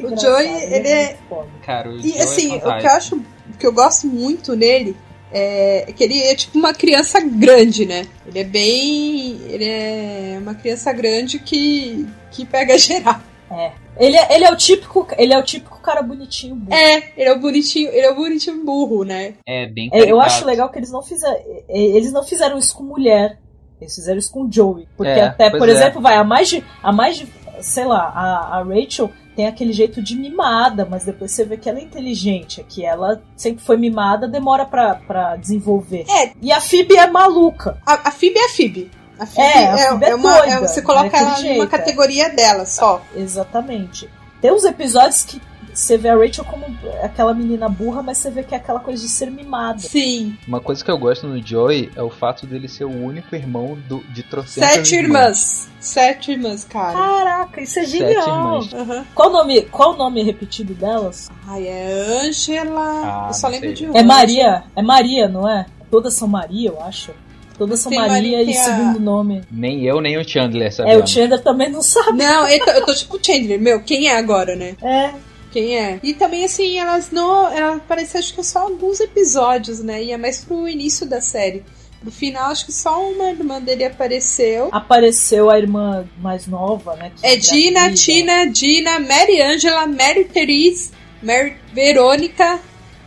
É O Joey, é ele é-. Cara, o E Joe é assim, o que eu acho, o que eu gosto muito nele é que ele é tipo uma criança grande, né? Ele é bem. Ele é uma criança grande que, que pega geral. É. Ele é, ele é o típico, ele é o típico cara bonitinho burro. É, ele é o bonitinho, ele é o bonitinho burro, né? É bem É, eu acho legal que eles não fizeram. Eles não fizeram isso com mulher. Eles fizeram isso com o Joey. Porque É, até, por é. exemplo, vai, a mais de. A mais de. Sei lá, a, a Rachel tem aquele jeito de mimada, mas depois você vê que ela é inteligente, é que ela sempre foi mimada, demora pra, pra desenvolver. É. E a Phoebe é maluca. A, a Phoebe é a Phoebe. A Phoebe É, a é, Phoebe é é uma, é- doida, você coloca é ela numa jeito, é. categoria dela só. Exatamente. Tem uns episódios que você vê a Rachel como aquela menina burra, mas você vê que é aquela coisa de ser mimada. Sim. Uma coisa que eu gosto no Joey é o fato dele ser o único irmão do, de trocentas Sete irmãs. Sete irmãs, cara. Caraca, isso é Sete genial. irmãs. Aham. Qual o nome, qual o nome repetido delas? Ai, é Angela. Ah, eu só lembro sei. de uma. É Maria. É Maria, não é? Todas são Maria, eu acho. Todas são Maria Maria, e segundo nome. Nem eu, nem o Chandler É, sabemos. o Chandler também não sabe. Não, eu tô, eu tô tipo Chandler. Meu, quem é agora, né? É. Quem é? E também, assim, elas não. Ela aparece, acho que só alguns episódios, né? E é mais pro início da série. No final, acho que só uma irmã dele apareceu. Apareceu a irmã mais nova, né? É Dina. Tina, Dina, Mary Angela, Mary Therese, Mary Verônica.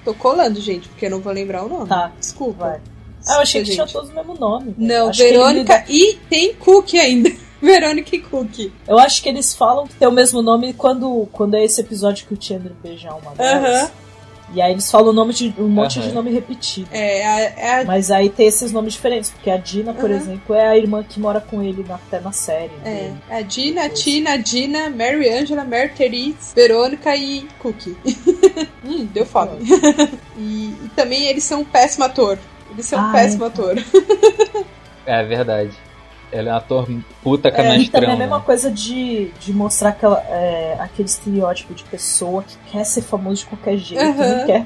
Tô colando, gente, porque eu não vou lembrar o nome. Tá. Desculpa. Vai. Ah, eu achei que gente. tinha todos o mesmo nome. Não, Acho ele Verônica lida- e tem Cook ainda. Verônica e Cook. Eu acho que eles falam que tem o mesmo nome quando, quando é esse episódio que o Chandler beija uma delas. Aham. E aí eles falam o nome de, um monte Aham. de nome repetido. É, a, é a- Mas aí tem esses nomes diferentes, porque a Dina, por Aham. exemplo, é a irmã que mora com ele na- até na série. é, dele. a Dina, Tina, Dina, Mary Angela, Mary Therese, Verônica e Cook. hum, deu fome. e, e também eles são um péssimo ator. Eles são um Ah, péssimo é. ator. É verdade. Ele é um ator puta É, e canastrão. também a né? mesma coisa de, de mostrar aquela, é, aquele estereótipo de pessoa que quer ser famoso de qualquer jeito, Aham. não quer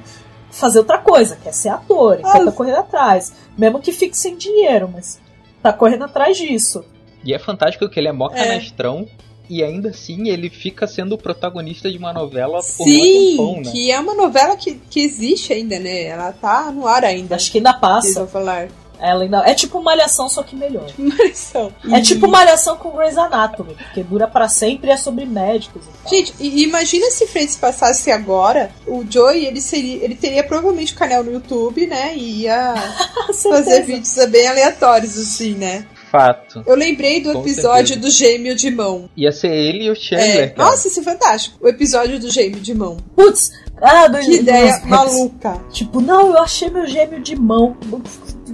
fazer outra coisa, quer ser ator, e Ah. quer tá correndo atrás. Mesmo que fique sem dinheiro, mas tá correndo atrás disso. E é fantástico que ele é mó É. canastrão e ainda assim ele fica sendo o protagonista de uma novela por Sim, um tempão, né? que é uma novela que, que existe ainda, né? Ela tá no ar ainda. Acho que ainda passa. falar. Ela ainda, é tipo malhação, só que melhor. Mas são. É E- tipo malhação com Grey's Anatomy, porque dura pra sempre e é sobre médicos e tal. Gente, e- imagina se Friends passasse agora, o Joey, ele seria, ele teria provavelmente um canal no YouTube, né? E ia fazer vídeos bem aleatórios, assim, né? Fato. Eu lembrei do Com episódio certeza. do gêmeo de mão. Ia ser ele e o É, Chandler, cara. nossa, isso é fantástico. O episódio do gêmeo de mão. Putz, ah, Que ideia maluca. Tipo, não, eu achei meu gêmeo de mão.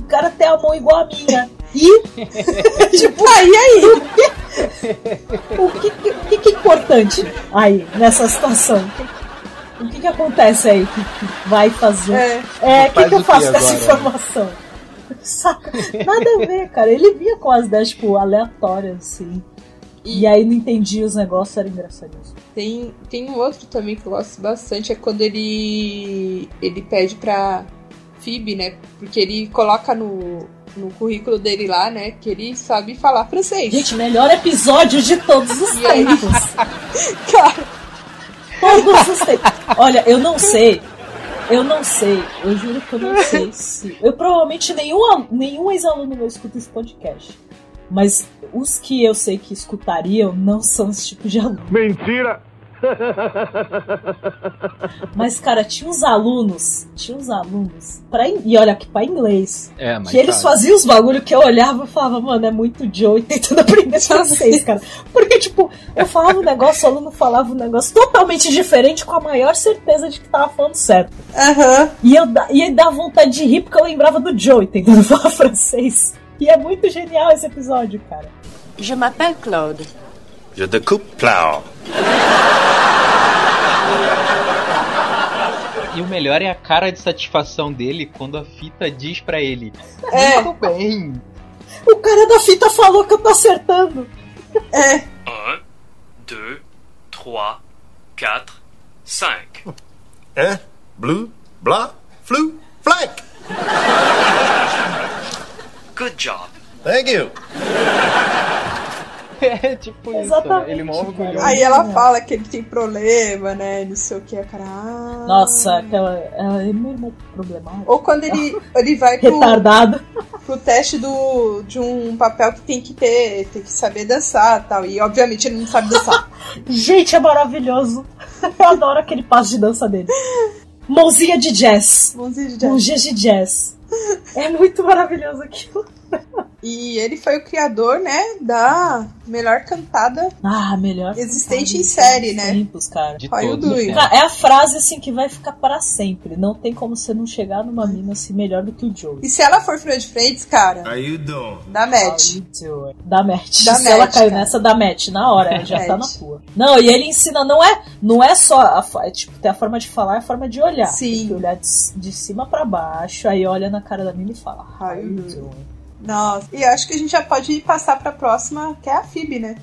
O cara tem a mão igual a minha. E tipo, aí, aí. o que, que, o que que é importante aí, nessa situação? O que, que acontece aí que, que vai fazer? É. É, o que, Faz que eu faço com essa agora? informação? Saca? Nada a ver, cara. Ele vinha com as ideias, tipo, aleatórias, assim. E aí não entendia os negócios, era engraçadíssimo. Tem, tem um outro também que eu gosto bastante, é quando ele ele pede pra Phoebe, né? Porque ele coloca no, no currículo dele lá, né? Que ele sabe falar francês. Gente, melhor episódio de todos os tempos. Cara, Todos os tempos. Olha, eu não sei. Eu não sei. Eu juro que eu não sei se. Eu provavelmente nenhum, nenhum ex-aluno meu escuta esse podcast. Mas os que eu sei que escutariam não são esse tipo de aluno. Mentira! Mas, cara, tinha uns alunos. Tinha uns alunos. Pra, in- e olha aqui, pra inglês. É, mas que eles tá. faziam os bagulho que eu olhava e falava, mano, é muito Joe tentando aprender francês, cara. Porque, tipo, eu falava um negócio, o aluno falava um negócio totalmente diferente, com a maior certeza de que tava falando certo. aham. E eu da- e aí dava vontade de rir porque eu lembrava do Joe tentando falar francês. E é muito genial esse episódio, cara. Je m'appelle Claude. Je te coupe plow. E o melhor é a cara de satisfação dele quando a fita diz pra ele: É. Muito bem. O cara da fita falou que eu tô acertando. 1, 2, 3, 4, 5. Hein? Blue, blah, flu, flank. Good job. Thank you. É tipo isso. Exatamente, Ele morre cara. orgulhoso. Aí ela fala que ele tem problema, né? Não sei o que, cara. ah. Nossa, aquela. Ela é meu irmão problemático. Ou quando ele, ele vai pro, Retardado. pro teste do, de um papel que tem que ter, tem que saber dançar e tal. E obviamente ele não sabe dançar. Gente, é maravilhoso. Eu adoro aquele passo de dança dele. Mãozinha de jazz. Mãozinha de jazz. Mãozinha de jazz. É muito maravilhoso aquilo. E ele foi o criador, né, da melhor cantada Ah, melhor. existente cantada em série, né? Tempos, cara. De todos, doing? Cara, é a frase assim que vai ficar para sempre. Não tem como você não chegar numa mina assim melhor do que o Joey. E se ela for fã de Friends, cara, you doing? dá match. Da match. Dá Se match, ela caiu cara. nessa, dá match na hora, ela já tá na Match. rua. Não, e ele ensina, não é, não é só a, é, tipo, tem a forma de falar e a forma de olhar. Sim. Tem que olhar de, de cima pra baixo, aí olha na cara da mina e fala, How you doing? Nossa. E acho que a gente já pode passar pra próxima, que é a Phoebe, né?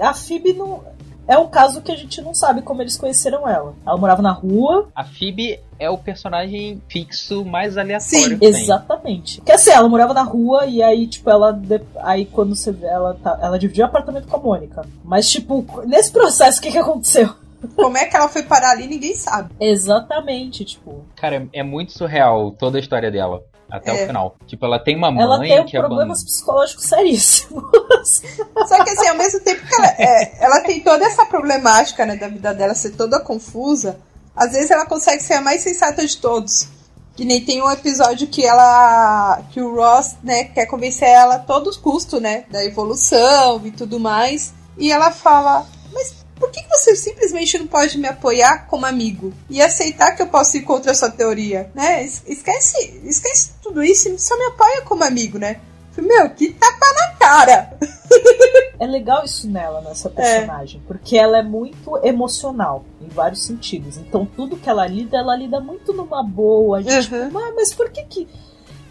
A Phoebe não. É um caso que a gente não sabe como eles conheceram ela. Ela morava na rua, A Phoebe é o personagem fixo mais Sim, aleatório que tem. exatamente. Porque assim, ela morava na rua e aí, tipo, ela. Aí quando você vê, ela tá. Ela dividiu apartamento com a Mônica. Mas, tipo, nesse processo, o que, que aconteceu? Como é que ela foi parar ali, ninguém sabe. Exatamente, tipo. Cara, é muito surreal toda a história dela. Até É. o final. Tipo, ela tem uma mãe ela tem que problemas abandona. psicológicos seríssimos. Só que assim, ao mesmo tempo que ela, é, ela tem toda essa problemática, né, da vida dela ser toda confusa, às vezes ela consegue ser a mais sensata de todos. Que nem tem um episódio que ela. que o Ross, né, quer convencer ela a todo custo, né? Da evolução e tudo mais. E ela fala, mas por que você simplesmente não pode me apoiar como amigo? E aceitar que eu posso ir contra a sua teoria, né? Es- Esquece, esquece tudo isso e só me apoia como amigo, né? Meu, que tapa na cara! É legal isso nela, nessa personagem, porque ela é muito emocional, em vários sentidos. Então tudo que ela lida, ela lida muito numa boa. de, Uhum. tipo, "Mas- mas por que que.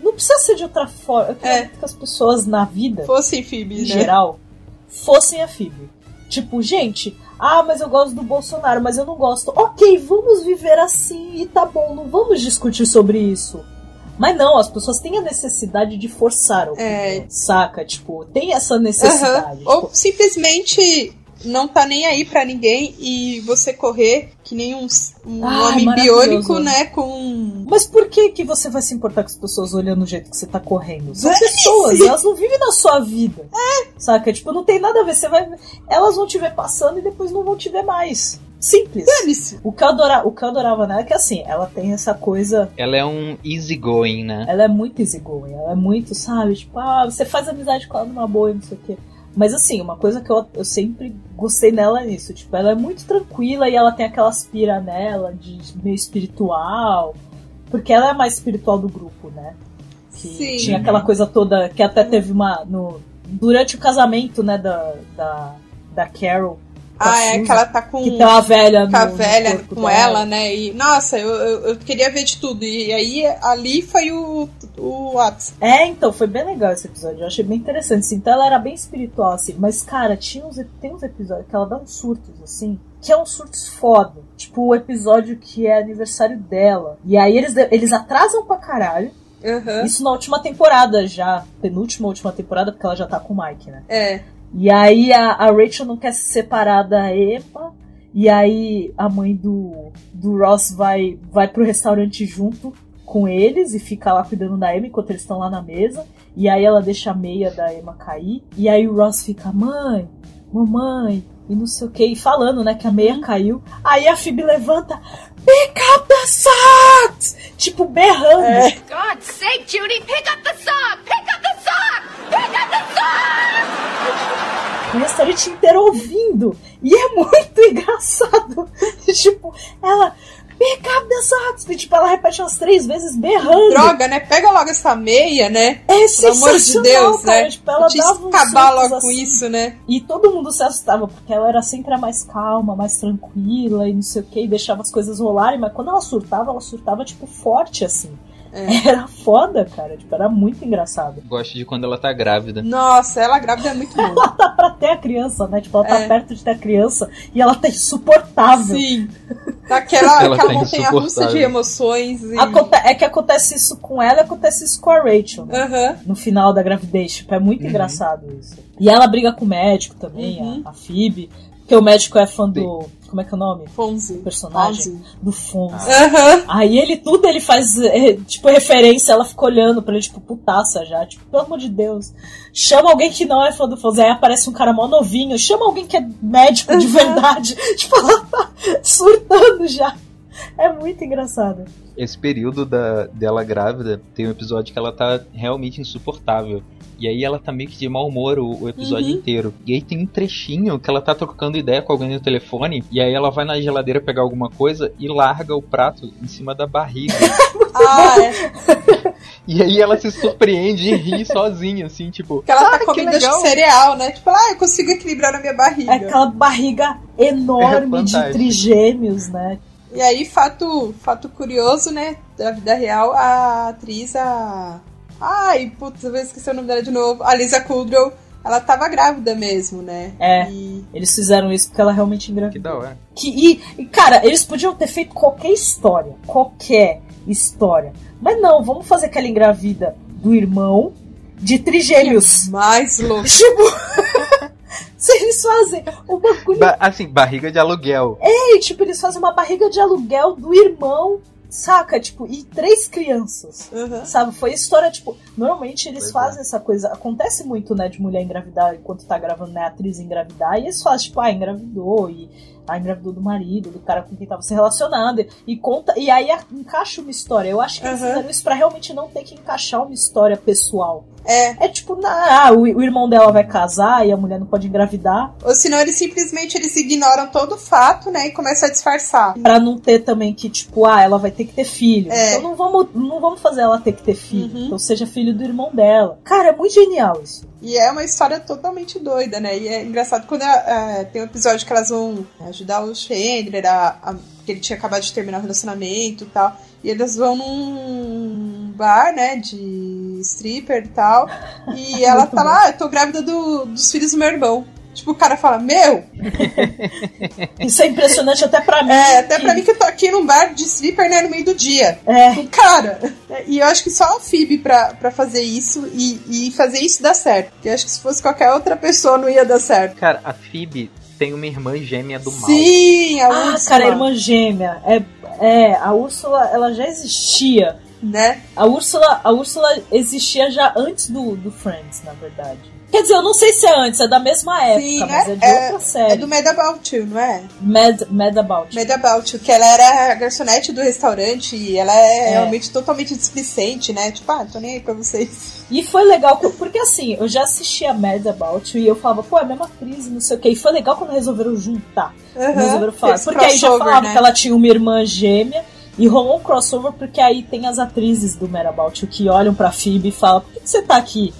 Não precisa ser de outra forma. Eu queria É. que as pessoas na vida, Fosse Phoebe, em né? geral, fossem a Phoebe. Tipo, gente, ah, mas eu gosto do Bolsonaro, mas eu não gosto. Ok, vamos viver assim e tá bom, não vamos discutir sobre isso. Mas não, as pessoas têm a necessidade de forçar opinião, É. saca? Tipo, tem essa necessidade. Ou tipo, simplesmente não tá nem aí pra ninguém e você correr que nem um, um Ai, homem biônico, né? Com. Mas por que que você vai se importar com as pessoas olhando o jeito que você tá correndo? São Dane-se! pessoas, elas não vivem na sua vida. Saca? Tipo, não tem nada a ver. Você vai. Elas vão te ver passando e depois não vão te ver mais. Simples. Dane-se. O que, eu adora, o que eu adorava nela é que assim, ela tem essa coisa. Ela é um easygoing, né? Ela é muito easygoing. Ela é muito, sabe? Tipo, ah, você faz amizade com ela numa boa e não sei o quê. Mas assim, uma coisa que eu, eu sempre gostei nela é nisso. Tipo, ela é muito tranquila e ela tem aquela aspira nela de meio espiritual. Porque ela é a mais espiritual do grupo, né? Que Sim. tinha aquela coisa toda que até teve uma. No, durante o casamento, né, da, da, da Carol. A Ah, é Susan, que ela tá com. que tem uma velha com a no- velha com ela, né? E, nossa, eu, eu, eu queria ver de tudo. E aí, ali foi o, o ápice. É, então, foi bem legal esse episódio. Eu achei bem interessante. Assim. Então ela era bem espiritual, assim. Mas, cara, tinha uns, tem uns episódios que ela dá uns surtos, assim. Que é uns surtos foda. Tipo, o episódio que é aniversário dela. E aí eles, eles atrasam pra caralho. Aham. Isso na última temporada já. Penúltima última temporada, porque ela já tá com o Mike, né? É. E aí a, a Rachel não quer se separar da Emma. E aí a mãe do, do Ross vai, vai pro restaurante junto com eles e fica lá cuidando da Emma enquanto eles estão lá na mesa. E aí ela deixa a meia da Emma cair. E aí o Ross fica, mãe, mamãe, e não sei o que, e falando, né, que a meia caiu. Aí a Phoebe levanta, pick up the socks! Tipo, berrando. God's sake, Judy, pick up the sock! Pick up the sock! Pick up the sock! o restaurante inteiro ouvindo. E é muito engraçado. tipo, ela. Pick up socks! E, tipo, ela repete umas três vezes berrando. Droga, né? Pega logo essa meia, né? É Pelo amor de Deus, cara. né? Tipo, ela dava acabar logo com assim. isso, né? E todo mundo se assustava, porque ela era sempre a mais calma, mais tranquila e não sei o que, e deixava as coisas rolarem, mas quando ela surtava, ela surtava, tipo, forte, assim. É. Era foda, cara. Tipo, era muito engraçado. Gosto de quando ela tá grávida. Nossa, ela grávida é muito boa. Ela tá pra ter a criança, né? Tipo, ela tá É. perto de ter a criança e ela tá insuportável. Sim. Daquela Ela aquela tá montanha russa de emoções. E... Aconte- é que acontece isso com ela e acontece isso com a Rachel, né? Aham. No final da gravidez. Tipo, é muito Uhum. engraçado isso. E ela briga com o médico também, Uhum. a, a Phoebe. Porque o médico é fã do. Como é que é o nome? Fonzi. O personagem. Fonzi. Do Fonz. Aham. Aí ele, tudo ele faz, é, tipo, referência, ela fica olhando pra ele, tipo, putaça já, tipo, pelo amor de Deus. Chama alguém que não é fã do Fonz. Aí aparece um cara mó novinho, chama alguém que é médico de Uhum. verdade. tipo, ela tá surtando já. É muito engraçado. esse período da, dela grávida, tem um episódio que ela tá realmente insuportável. E aí ela tá meio que de mau humor o, o episódio Uhum. inteiro. E aí tem um trechinho que ela tá trocando ideia com alguém no telefone, e aí ela vai na geladeira pegar alguma coisa e larga o prato em cima da barriga. Ah, é. e aí ela se surpreende e ri sozinha, assim, tipo. Que ela "Ah, tá que comendo acho que legal." cereal, né? Tipo, ah, eu consigo equilibrar na minha barriga. É aquela barriga enorme É de trigêmeos, né? E aí, fato, fato curioso, né? Da vida real, a atriz, a. Ai, putz, eu esqueci o nome dela de novo. A Lisa Kudrow, ela tava grávida mesmo, né? É. E... Eles fizeram isso porque ela realmente Que engravidou. da hora. Que, e, e, cara, eles podiam ter feito qualquer história. Qualquer história. Mas não, vamos fazer aquela engravida do irmão de trigêmeos. Mais louco. Tipo. se eles fazem um bagulho. Ba- assim, barriga de aluguel. E, tipo, eles fazem uma barriga de aluguel do irmão, saca? Tipo, e três crianças. Uhum. Sabe, foi história, tipo, normalmente eles Pois fazem essa coisa, acontece muito, né, de mulher engravidar enquanto tá gravando, né, a atriz engravidar, e eles fazem, tipo, ah, engravidou, e ah, engravidou do marido, do cara com quem tava se relacionando, e, e conta, e aí a- encaixa uma história. Eu acho que eles Uhum. fizeram isso pra realmente não ter que encaixar uma história pessoal. É. É tipo, na, ah, o, o irmão dela vai casar e a mulher não pode engravidar, Ou senão eles simplesmente eles ignoram todo o fato, né? E começam a disfarçar. pra não ter também que, tipo, ah, ela vai ter que ter filho. É. Então não vamos, não vamos fazer ela ter que ter filho. Uhum. Então seja filho do irmão dela. Cara, é muito genial isso. E é uma história totalmente doida, né? E é engraçado quando é, tem um episódio que elas vão ajudar o Chandler, a, a- que ele tinha acabado de terminar o relacionamento e tal. E eles vão num bar, né, de stripper e tal. E ela tá lá, ah, eu tô grávida do- dos filhos do meu irmão. Tipo, o cara fala, meu, Isso é impressionante até pra mim. é, até pra mim que eu tô aqui num bar de stripper, né, no meio do dia. É, O cara. E eu acho que só a Phoebe pra, pra fazer isso e, e fazer isso dar certo. Porque eu acho que se fosse qualquer outra pessoa não ia dar certo. Cara, a Phoebe tem uma irmã gêmea do mal. Sim, a ah, Úrsula, cara, a irmã gêmea. É, é, a Úrsula, ela já existia. Né? A Úrsula, a Úrsula existia já antes do, do Friends, na verdade. Quer dizer, eu não sei se é antes, é da mesma época, Sim, mas é- é, de é- outra série. É do Mad About You, não é? Mad, Mad About. Mad About You, que ela era a garçonete do restaurante e ela é, É. realmente totalmente displicente, né? Tipo, ah, tô nem aí pra vocês. E foi legal, que- porque assim, eu já assisti a Mad About You e eu falava, pô, é a mesma atriz, não sei o quê. E foi legal quando resolveram juntar. Resolveram falar. Porque aí já falava né? que ela tinha uma irmã gêmea. E rolou um crossover porque aí tem as atrizes do Mad About You que olham pra Phoebe e falam, por que, que você tá aqui?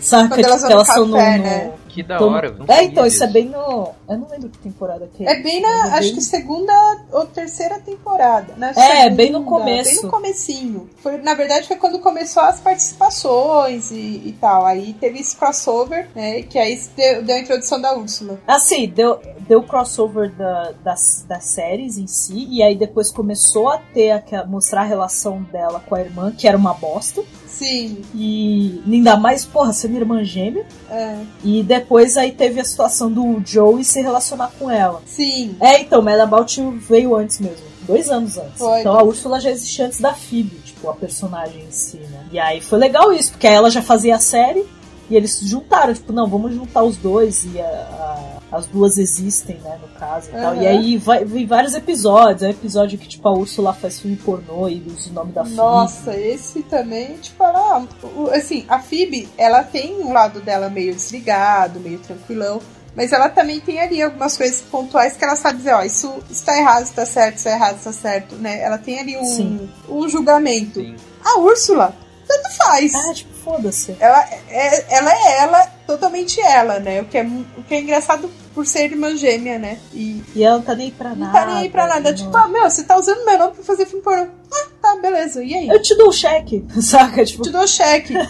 Saca? Quando elas tipo, que vão elas no são no, café, no- né? Que da Então- hora. É, então, isso é bem no. Eu não lembro que temporada que é. É bem na, acho bem- que segunda ou terceira temporada. Na É, bem no segunda, começo. Bem no comecinho. Foi, na verdade, foi quando começou as participações e, e tal. Aí teve esse crossover, né? Que aí deu, deu a introdução da Úrsula. Assim, deu, deu crossover da, das, das séries em si, e aí depois começou a ter aquela, mostrar a relação dela com a irmã, que era uma bosta. Sim, E ainda mais, porra, ser minha irmã gêmea. é, E depois aí teve a situação do Joey se relacionar com ela. sim. É, então, Mad About You veio antes mesmo. Dois anos antes. Foi. Então a Úrsula já existia antes da Phoebe, tipo, a personagem em si, né? E aí foi legal isso, porque aí ela já fazia a série e eles se juntaram, tipo, não, vamos juntar os dois e a- a- as duas existem, né, no caso e tal. Aham. E aí vai, vem vários episódios. É um episódio que, tipo, a Úrsula faz filme pornô e usa o nome da Phoebe. Nossa, esse também, tipo, ela, assim, a Phoebe, ela tem um lado dela meio desligado, meio tranquilão, mas ela também tem ali algumas coisas pontuais que ela sabe dizer, ó, isso está errado, está certo, isso é errado, está certo, né? Ela tem ali um, Sim. um julgamento. Sim. A Úrsula, tanto faz. É, tipo, foda-se. Ela é, ela é ela, totalmente ela, né? O que é, o que é engraçado por ser irmã gêmea, né? E E ela não tá nem pra não nada. tá nem aí pra nada. não- Tipo, ah, meu, você tá usando meu nome pra fazer filme pornô. Ah, tá, beleza. E aí? Eu te dou o cheque, saca? Tipo, te dou cheque. né?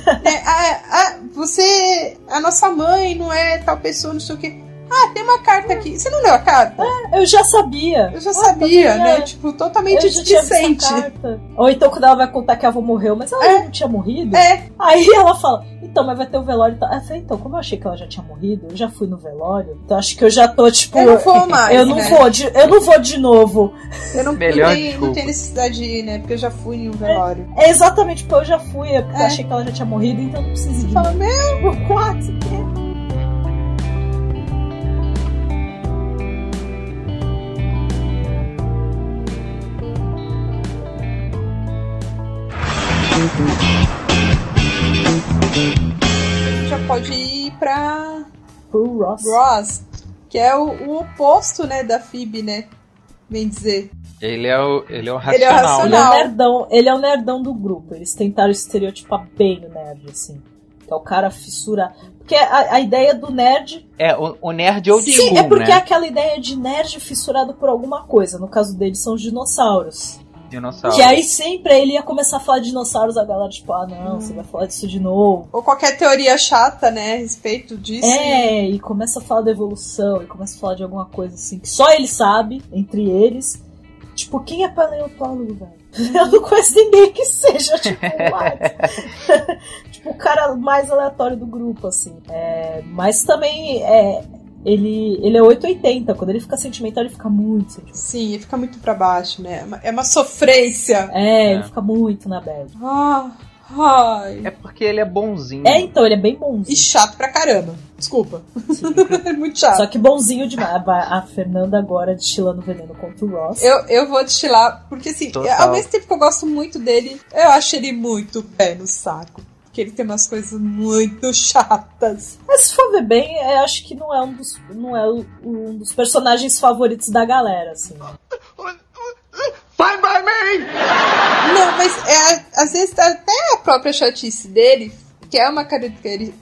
ah, ah, você. A nossa mãe não é tal pessoa, não sei o quê. Ah, tem uma carta aqui. Você não leu a carta? eu já sabia. Eu já Ah, sabia, né? é. Tipo, totalmente Eu já tinha visto a displicente. carta. Ou então quando ela vai contar que a avó morreu, mas ela É. não tinha morrido. É, Aí ela fala, então, mas vai ter o velório e tal. Eu falei, então, como eu achei que ela já tinha morrido, eu já fui no velório. Então acho que eu já tô, tipo. eu não vou mais. eu não né? vou de, eu não vou de novo. Eu não, Melhor tem, não tem necessidade de ir, né? Porque eu já fui em um velório. É exatamente porque eu já fui, é porque eu É. achei que ela já tinha morrido, então não preciso ir de Fala, novo. meu, Tipo, quatro, já pode ir pra Pro Ross. Ross, que é o, o oposto, né, da Phoebe, né? Bem dizer. Ele é o, ele é o Ele é o racional. Ele é o racional. nerdão, ele é o nerdão do grupo. Eles tentaram estereotipar bem o nerd, assim. Que é o cara fissurar. Porque a, a ideia do nerd. É, o, o nerd old Sim, school, é porque é né? aquela ideia de nerd fissurado por alguma coisa. No caso deles são os dinossauros. Dinossauro. Que aí sempre ele ia começar a falar de dinossauros, a galera, tipo, ah não, você vai falar disso de novo. Ou qualquer teoria chata, né, a respeito disso. É, e começa a falar da evolução, e começa a falar de alguma coisa assim que só ele sabe, entre eles. Tipo, quem é paleontólogo, velho? Eu não conheço ninguém que seja, tipo, tipo, o cara mais aleatório do grupo, assim. É, mas também é, ele, ele é 880. Quando ele fica sentimental, ele fica muito sentimental. Sim, e fica muito pra baixo, né? É uma- É uma sofrência. É, É. ele fica muito na bad. Ah, ai. É porque ele é bonzinho. É, então, ele é bem E bonzinho. chato pra caramba. Desculpa. é muito chato. Só que bonzinho demais. A a Fernanda agora destilando veneno contra o Ross. Eu, eu vou destilar, porque assim, Total. ao mesmo tempo que eu gosto muito dele, eu acho ele muito pé no saco. Porque ele tem umas coisas muito chatas. Mas se for ver bem, eu acho que não é um dos, não é um dos personagens favoritos da galera, assim. Fine by me! Não, mas é, às vezes até a própria chatice dele, que é uma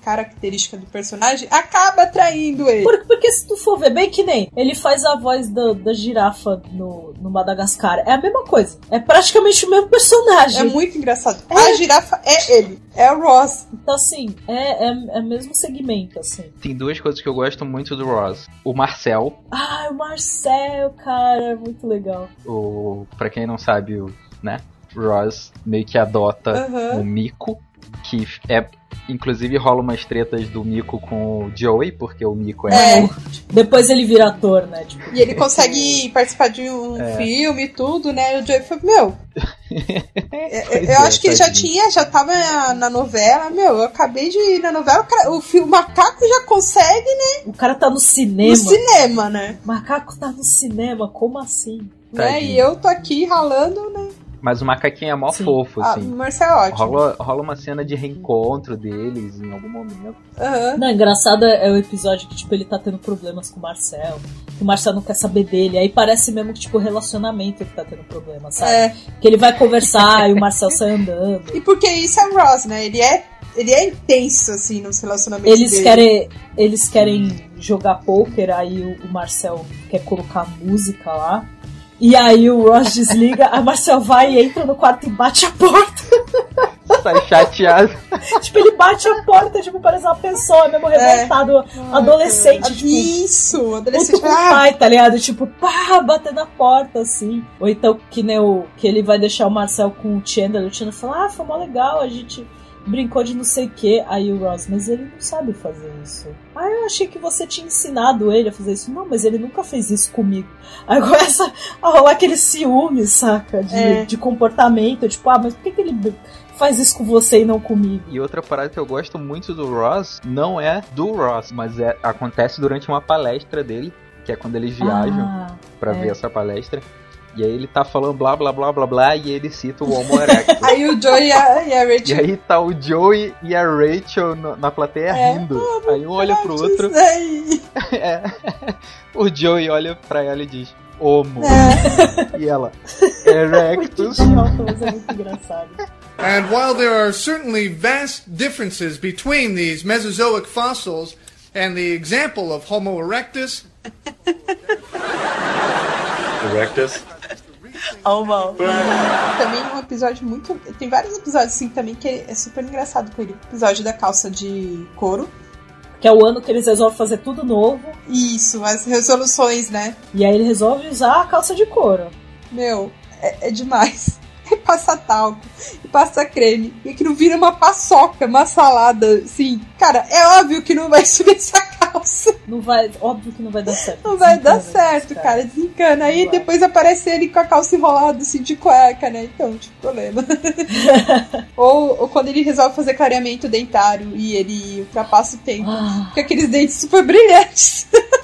característica do personagem, acaba atraindo ele. Por- porque se tu for ver bem que nem ele faz a voz da, da girafa no, no Madagascar. É a mesma coisa. É praticamente o mesmo personagem. É muito engraçado. A girafa é ele, é o Ross. Então, assim, é, é, é o mesmo segmento, assim. Tem duas coisas que eu gosto muito do Ross. O Marcel, Ah, o Marcel, cara, é muito legal. o para quem não sabe, o, né? Ross meio que adota Aham. o Mico, que é inclusive rola umas tretas do Mico com o Joey, porque o Mico é, É. Depois ele vira ator, né? Tipo, E ele consegue participar de um É. filme e tudo, né? E o Joey foi, meu. é- Pois eu é, acho que ele já tinha, já tava na novela, meu. Eu acabei de ir na novela, o, cara- o, fi- o macaco já consegue o cara tá no cinema. no cinema, né? O macaco tá no cinema, como assim? né? E eu tô aqui ralando, né? Mas o macaquinho é mó Sim. fofo, Ah, assim. o Marcel é ótimo. Rola, rola uma cena de reencontro deles em algum momento. Aham. Não, engraçado é o episódio que, tipo, ele tá tendo problemas com o Marcel. Que o Marcel não quer saber dele. Aí parece mesmo que, tipo, o relacionamento que tá tendo problema, sabe? É. Que ele vai conversar e o Marcel sai andando. E porque isso é o Ross, né? Ele é, ele é intenso, assim, nos relacionamentos Eles dele. querem, eles querem jogar poker, aí o, o Marcel quer colocar música lá. E aí o Ross desliga, a Marcel vai e entra no quarto e bate a porta. Sai chateado. tipo, ele bate a porta, tipo, parece uma pessoa mesmo revoltado, adolescente, tipo, Isso, adolescente. com o Ah, pai, tá ligado? Tipo, pá, bater na porta, assim. Ou então que nem o que ele vai deixar o Marcel com o Chandler, o Chandler fala, ah, foi mó legal, a gente brincou de não sei o que. Aí o Ross, mas ele não sabe fazer isso. Ah, eu achei que você tinha ensinado ele a fazer isso. Não, mas ele nunca fez isso comigo. Aí começa a rolar aquele ciúme, saca? De, É. de comportamento. Tipo, ah, mas por que, que ele faz isso com você e não comigo? E outra parada que eu gosto muito do Ross não é do Ross, mas é, acontece durante uma palestra dele, que é quando eles viajam Ah, pra é. ver essa palestra. E aí ele tá falando blá blá blá blá blá e ele cita o Homo erectus. Aí o Joey e a, e a E Rachel. aí tá o Joey e a Rachel no- na plateia É. rindo. Aí um olha pro outro. É. O Joey olha pra ela e diz Homo. É. E ela Erectus. é muito engraçado. And while there are certainly vast differences between these Mesozoic fossils and the example of Homo erectus, Erectus. Também um episódio muito. Tem vários episódios assim também que é super engraçado com ele. O episódio da calça de couro. Que é o ano que eles resolvem fazer tudo novo. Isso, as resoluções, né? E aí ele resolve usar a calça de couro. Meu, é, é demais. E passa talco, e passa creme, e aquilo vira uma paçoca, uma salada, assim. Cara, é óbvio que não vai subir essa calça. Não vai, óbvio que não vai dar certo. Não vai dar certo, esse cara, desencana. Aí depois aparece ele com a calça enrolada, assim, de cueca, né? Então, tipo, problema. ou, ou quando ele resolve fazer clareamento dentário e ele ultrapassa o tempo. Ah, Com aqueles dentes super brilhantes.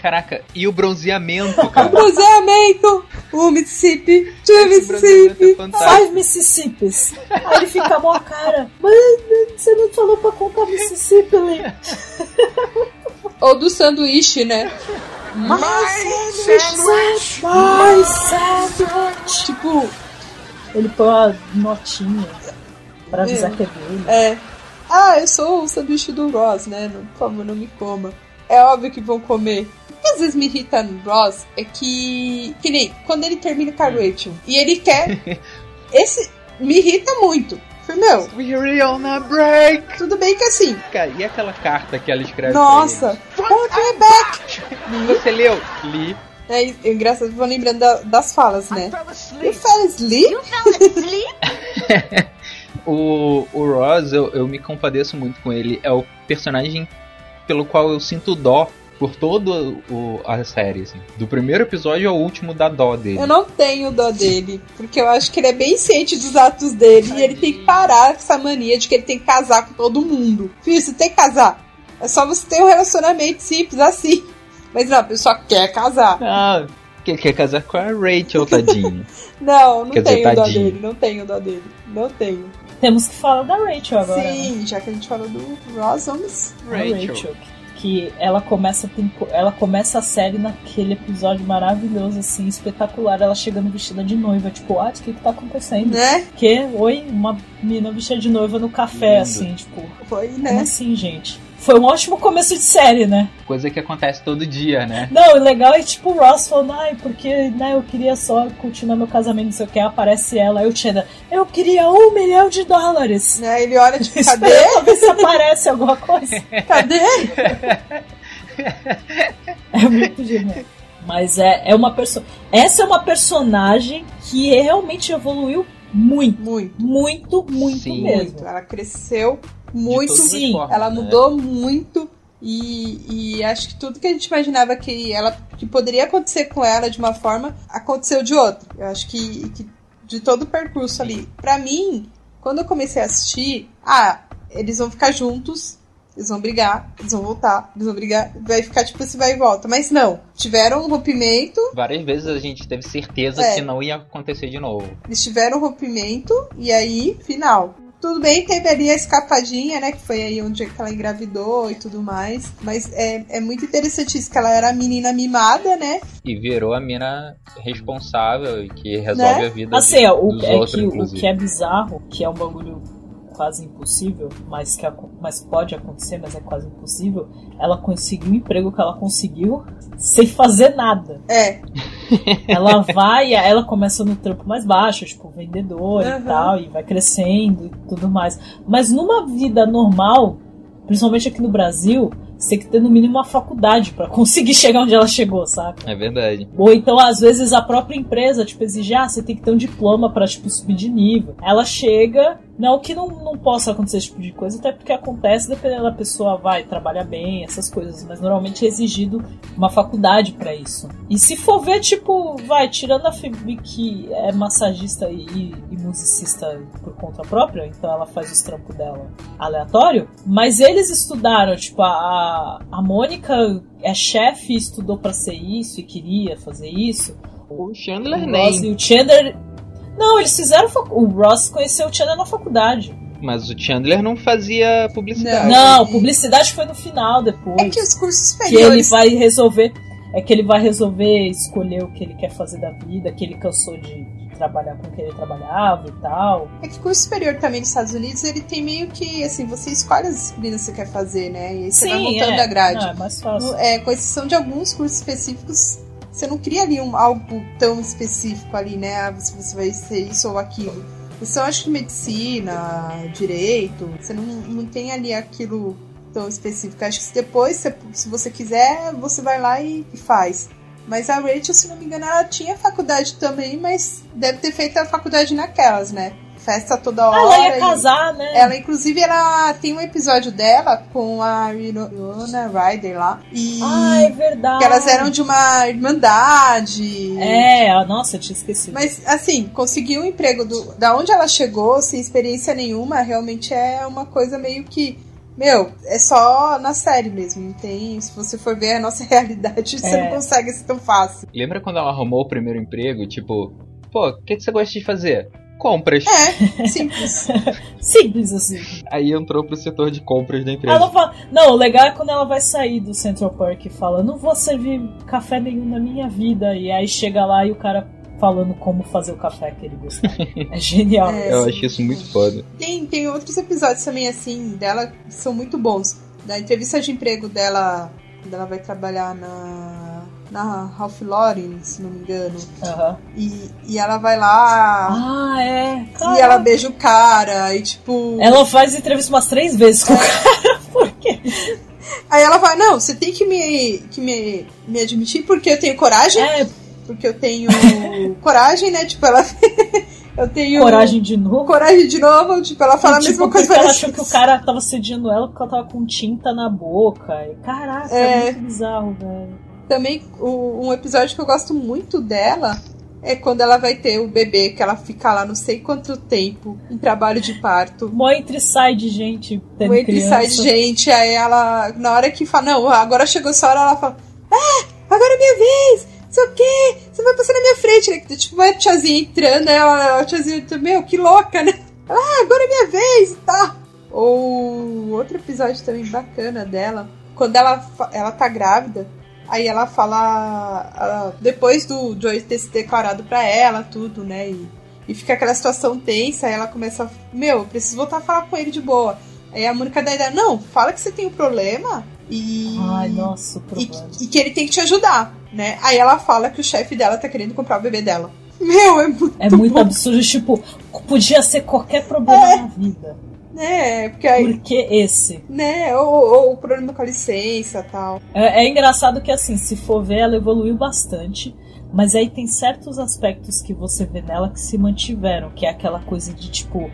Caraca, e o bronzeamento, O cara? bronzeamento! O Mississippi, é Mississippi. fantástico. Five Mississippis. Aí ele fica mó cara. Mas você não falou pra contar Mississippi, Lee. Ou do sanduíche, né? Mais sandwich! Mais sandwich! Tipo, Ele põe uma notinha pra avisar É. que é dele. é. Ah, eu sou o sanduíche do Ross, né? Não, por favor, não me coma. É óbvio que vão comer. O que às vezes me irrita no Ross é que. Que nem quando ele termina com a Rachel e ele quer. Esse me irrita muito. Meu, We're on a break! tudo bem que assim. Cara, e aquela carta que ela escreve? Nossa, put me back! Você leu? Li. É, é engraçado, vou lembrando da- das falas, né? You fell asleep? O, o Ross, eu, eu me compadeço muito com ele. É o personagem pelo qual eu sinto dó por toda a série, assim. Do primeiro episódio ao último da dó dele. Eu não tenho dó dele, porque eu acho que ele é bem ciente dos atos dele e ele tem que parar com essa mania de que ele tem que casar com todo mundo. Filho, você tem que casar. É só você ter um relacionamento simples assim. Mas não, a pessoa quer casar. Ah, que quer casar com a Rachel, tadinho. Não, não Quer dizer, tenho dó tadinho. dele, não tenho dó dele. Não tenho. Temos que falar da Rachel agora. né? Sim, já que a gente falou do Ross, vamos. A Rachel. Que ela começa, a tempo- ela começa a série naquele episódio maravilhoso, assim, espetacular. Ela chegando vestida de noiva, tipo, ah, o que que tá acontecendo? Né? Que? Oi? Uma menina vestida de noiva no café, Lindo. assim, tipo, Foi, como né? assim, gente? Foi um ótimo começo de série, né? Coisa que acontece todo dia, né? Não, o legal é tipo o Ross falando, ai, porque né, eu queria só continuar meu casamento, não sei o que, aparece ela, aí o Chandler, eu queria um milhão de dólares. Né? Ele olha, tipo, cadê? pra ver se aparece alguma coisa. Cadê? É muito genial. Mas é, é uma pessoa. Essa é uma personagem que realmente evoluiu muito. Muito. Muito, muito Sim. mesmo. Muito. Ela cresceu muito. Sim, formas, Ela né? mudou muito e, e acho que tudo que a gente imaginava que ela que poderia acontecer com ela de uma forma aconteceu de outra. Eu acho que, que de todo o percurso ali, Pra mim, quando eu comecei a assistir, ah, eles vão ficar juntos, eles vão brigar, eles vão voltar, eles vão brigar, vai ficar tipo esse vai e volta. Mas não, tiveram um rompimento, Várias vezes a gente teve certeza É. que não ia acontecer de novo. eles tiveram um rompimento e aí, final. Tudo bem, teve ali a escapadinha, né? Que foi aí onde que ela engravidou e tudo mais. Mas é, é muito interessante isso, que ela era a menina mimada, né? E virou a mina responsável e que resolve Né? a vida Assim, ó, o, dos é outros, que, o inclusive. que é bizarro, que é um bagulho quase impossível, mas que mas pode acontecer, mas é quase impossível, ela conseguiu o emprego que ela conseguiu sem fazer nada. É, Ela vai, ela começa no trampo mais baixo, tipo vendedora e Aham. tal, e vai crescendo e tudo mais. Mas numa vida normal, principalmente aqui no Brasil, você tem que ter no mínimo uma faculdade pra conseguir chegar onde ela chegou, sabe? É verdade. Ou então, às vezes, a própria empresa, tipo, exige, ah, você tem que ter um diploma pra, tipo, subir de nível. Ela chega, não que não, não possa acontecer esse tipo de coisa, até porque acontece dependendo da pessoa, vai, trabalha bem, essas coisas, mas normalmente é exigido uma faculdade pra isso. E se for ver, tipo, vai, tirando a Phoebe que é massagista e, e- e musicista por conta própria, então ela faz os trampos dela aleatório, mas eles estudaram, tipo, a, a Mônica é chefe e estudou pra ser isso e queria fazer isso. O Chandler O Ross nem. e o Chandler. Não, eles fizeram. fac- O Ross conheceu o Chandler na faculdade. Mas o Chandler não fazia publicidade. Não, publicidade foi no final depois. é que os cursos que ele superiores. vai resolver. É que ele vai resolver escolher o que ele quer fazer da vida, que ele cansou de trabalhar com o que ele trabalhava e tal. É que curso superior também nos Estados Unidos, ele tem meio que, assim, você escolhe as disciplinas que você quer fazer, né? E aí você vai Sim, montando é. a grade. Não, é mais fácil. É, com exceção de alguns cursos específicos, você não cria ali um, algo tão específico ali, né? Ah, você, você vai ser isso ou aquilo. Você acho que medicina, direito, você não, não tem ali aquilo tão específico. Acho que se depois, se, se você quiser, você vai lá e faz. Mas a Rachel, se não me engano, ela tinha faculdade também, mas deve ter feito a faculdade naquelas, né? Festa toda hora. ela ia casar, né? ela, inclusive, ela tem um episódio dela com a Winona Ryder lá. E Ah, é verdade. que elas eram de uma irmandade. É, ah, nossa, eu tinha esquecido. Mas, assim, conseguir um emprego do, da onde ela chegou, sem experiência nenhuma, realmente é uma coisa meio que Meu, é só na série mesmo. Não tem. Se você for ver a nossa realidade, você É. não consegue ser tão fácil. Lembra quando ela arrumou o primeiro emprego? Tipo, pô, o que, que você gosta de fazer? Compras. É, simples. Simples assim. Aí entrou pro setor de compras da empresa. Ela fala, não, o legal é quando ela vai sair do Central Park e fala, não vou servir café nenhum na minha vida. E aí chega lá e o cara falando como fazer o café que ele gostava. É genial. É, Eu acho isso muito foda. Tem, tem outros episódios também, assim, dela que são muito bons. Da entrevista de emprego dela, quando ela vai trabalhar na, na Ralph Lauren, se não me engano. Aham. E, e ela vai lá Ah, é. e ela beija o cara e tipo. Ela faz entrevista umas três vezes com o cara. Por quê? Aí ela vai, não, você tem que me, que me, me admitir porque eu tenho coragem. É, Porque eu tenho coragem, né? Tipo, ela. eu tenho. coragem de novo. Coragem de novo, tipo, ela fala a tipo, mesma coisa ela achou que o cara tava sediando ela porque ela tava com tinta na boca. E, caraca, é, É. muito bizarro, velho. Também, o- um episódio que eu gosto muito dela é quando ela vai ter o bebê, que ela fica lá não sei quanto tempo em trabalho de parto. Mó entre sai de gente O entre sai de gente, aí ela, na hora que fala, não, agora chegou sua hora, ela fala, ah, agora é minha vez, sei o quê, você vai passar na minha frente, né? Tipo, vai a tiazinha entrando, ela, a tiazinha, meu, que louca, né? Ah, agora é minha vez, tá? Ou outro episódio também bacana dela, quando ela, ela tá grávida, aí ela fala, ela- depois do Joey ter se declarado pra ela, tudo, né? E, e fica aquela situação tensa, aí ela começa, meu, eu preciso voltar a falar com ele de boa. Aí a Mônica dá ideia, não, fala que você tem um problema e. Ai, nossa, e, e que ele tem que te ajudar, né? Aí ela fala que o chefe dela tá querendo comprar o bebê dela. Meu, é muito. É muito bom, absurdo, tipo, podia ser qualquer problema na vida. né? Porque aí. Por que esse? Né? Ou, ou o problema com a licença tal. É, é engraçado que, assim, se for ver, ela evoluiu bastante. Mas aí tem certos aspectos que você vê nela que se mantiveram, que é aquela coisa de tipo.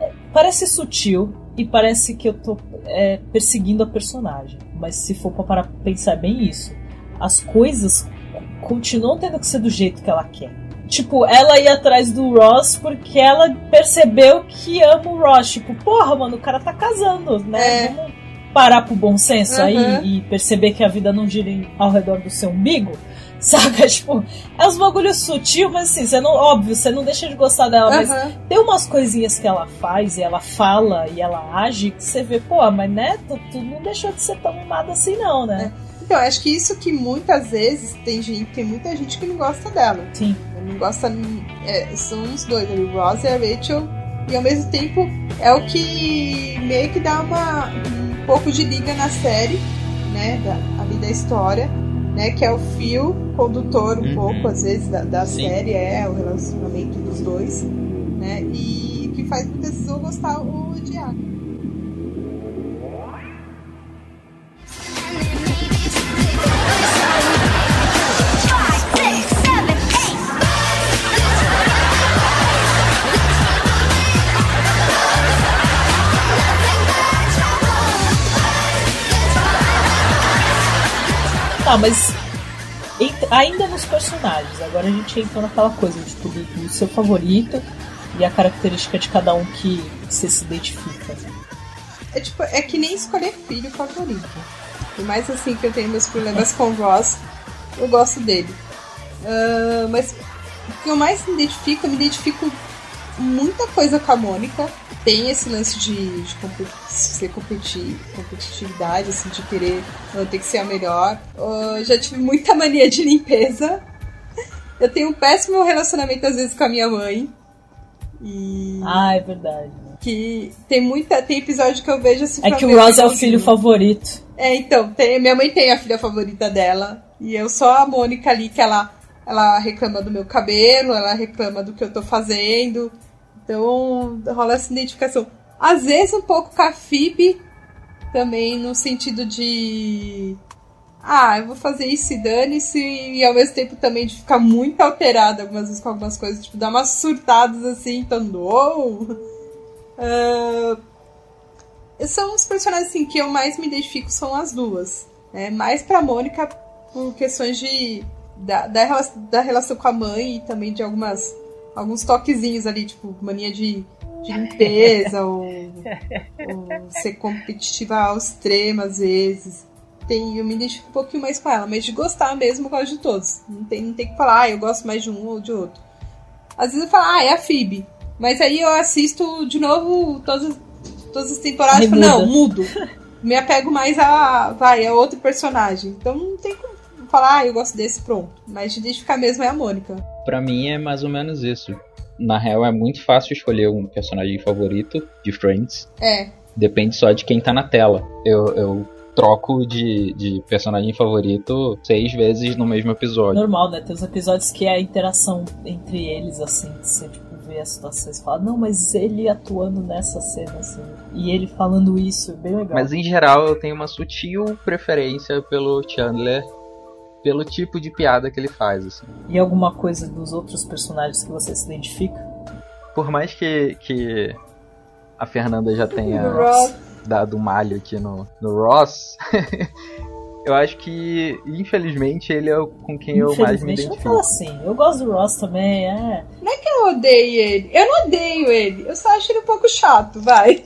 é, parece sutil e parece que eu tô é, perseguindo a personagem. Mas se for pra parar pra pensar bem isso. As coisas continuam tendo que ser do jeito que ela quer. Tipo, ela ia atrás do Ross porque ela percebeu que ama o Ross. Tipo, porra, mano, o cara tá casando, né? É. Vamos parar pro bom senso Uhum. aí e perceber que a vida não gira ao redor do seu umbigo. Saca? Tipo, é uns bagulho sutil, mas assim, você não, óbvio, você não deixa de gostar dela, mas Aham. tem umas coisinhas que ela faz e ela fala e ela age que você vê, pô, mas né, tu, tu não deixou de ser tão mimada assim, não, né? Então, acho que isso que muitas vezes tem gente, tem muita gente que não gosta dela. Sim. Não gosta. é, são os dois, o Ross e a Rachel. E ao mesmo tempo é o que meio que dá uma, um pouco de liga na série, né? Da, ali da história, né? Que é o fio condutor um Uhum. pouco, às vezes, da, da série, é o relacionamento dos dois, né? E que faz muitas pessoas gostar ou odiar. Tá, mas ainda nos personagens, agora a gente entrou naquela coisa, tipo, do, do seu favorito e a característica de cada um que você se identifica. É tipo, é que nem escolher filho favorito. Por mais assim que eu tenho meus problemas com Ross, eu gosto dele. Ah, mas o que eu mais me identifico, eu me identifico muita coisa com a Mônica. Tem esse lance de, de compe- ser competi- competitividade, assim, de querer ah, ter que ser a melhor. Ah, já tive muita mania de limpeza. Eu tenho um péssimo relacionamento às vezes com a minha mãe. E Ah, é verdade. que tem muita tem episódio que eu vejo assim É que o Ross é o filho favorito. é então tem, minha mãe tem a filha favorita dela e eu sou a Mônica ali que ela ela reclama do meu cabelo ela reclama do que eu tô fazendo então rola essa identificação às vezes um pouco com a Phoebe também no sentido de ah, eu vou fazer isso e dane-se, e ao mesmo tempo também de ficar muito alterada algumas vezes com algumas coisas, tipo, dar umas surtadas assim, então, uou! Ah, são os personagens assim, que eu mais me identifico, são as duas. Né? Mais pra Mônica por questões de. Da, da, da relação com a mãe e também de algumas alguns toquezinhos ali, tipo, mania de de limpeza, ou, ou ser competitiva ao extremo às vezes. Tem, eu me identifico um pouquinho mais com ela, mas de gostar mesmo eu gosto de todos. Não tem, não tem que falar, ah, eu gosto mais de um ou de outro. Às vezes eu falo, ah, é a Phoebe. Mas aí eu assisto de novo todas, todas as temporadas e falo, não, mudo. Me apego mais a, vai, a outro personagem. Então não tem como falar, ah, eu gosto desse, pronto. Mas de identificar mesmo é a Mônica. Pra mim é mais ou menos isso. Na real é muito fácil escolher um personagem favorito de Friends. É. Depende só de quem tá na tela. Eu, eu troco de, de personagem favorito seis vezes no mesmo episódio. Normal, né? Tem os episódios que é a interação entre eles, assim, que você tipo, vê as situações e fala, não, mas ele atuando nessa cena, assim, e ele falando isso, é bem legal. Mas em geral eu tenho uma sutil preferência pelo Chandler pelo tipo de piada que ele faz, assim. E alguma coisa dos outros personagens que você se identifica? Por mais que, que a Fernanda já tenha dado um malho aqui no, no Ross, eu acho que, infelizmente, ele é com quem eu mais me identifico. Não fala assim, eu gosto do Ross também, é. Não é que eu odeio ele, eu não odeio ele, eu só acho ele um pouco chato, vai.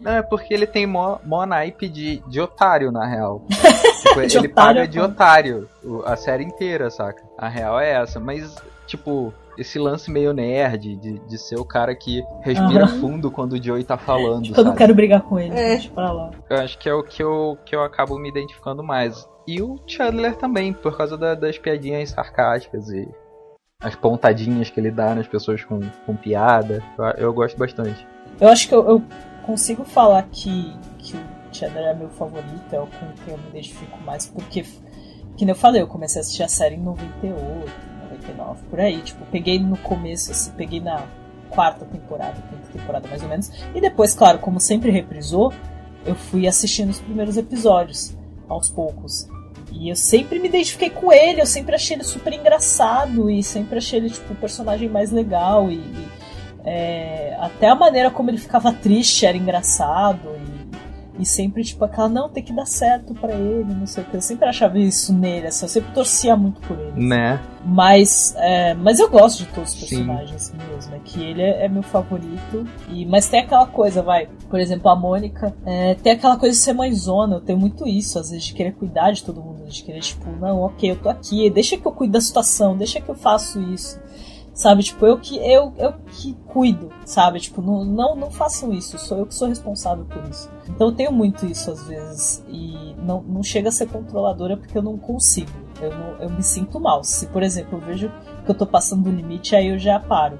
Não, é porque ele tem mó, mó naipe de, de otário, na real. tipo, ele otário, paga de otário a série inteira, saca? A real é essa. Mas, tipo, esse lance meio nerd de, de ser o cara que respira uhum. fundo quando o Joey tá falando. Tipo, eu não quero brigar com ele, é. deixa pra lá. Eu acho que é o que eu, que eu acabo me identificando mais. E o Chandler também, por causa da, das piadinhas sarcásticas e as pontadinhas que ele dá nas pessoas com, com piada. Eu, eu gosto bastante. Eu acho que eu, eu consigo falar que, que o Cheddar é meu favorito, é o com quem eu me identifico mais, porque, que eu falei, eu comecei a assistir a série em 98, 99, por aí. Tipo, peguei no começo, assim, peguei na quarta temporada, quinta temporada mais ou menos. E depois, claro, como sempre reprisou, eu fui assistindo os primeiros episódios, aos poucos. E eu sempre me identifiquei com ele, eu sempre achei ele super engraçado e sempre achei ele, tipo, o personagem mais legal e, e é, até a maneira como ele ficava triste era engraçado e, e sempre tipo aquela não tem que dar certo para ele não sei o que eu sempre achava isso nele assim, eu sempre torcia muito por ele. Né? Mas é, mas eu gosto de todos os personagens Sim. mesmo é que ele é, é, meu favorito. E mas tem aquela coisa vai por exemplo a Mônica é, tem aquela coisa de ser mãezona eu tenho muito isso às vezes de querer cuidar de todo mundo de querer tipo não ok eu tô aqui deixa que eu cuido da situação deixa que eu faço isso sabe? Tipo, eu que eu, eu que cuido, sabe? Tipo, não, não, não façam isso, sou eu que sou responsável por isso. Então eu tenho muito isso às vezes e não, não chega a ser controladora porque eu não consigo. Eu, não, eu me sinto mal. Se, por exemplo, eu vejo que eu tô passando do limite, aí eu já paro.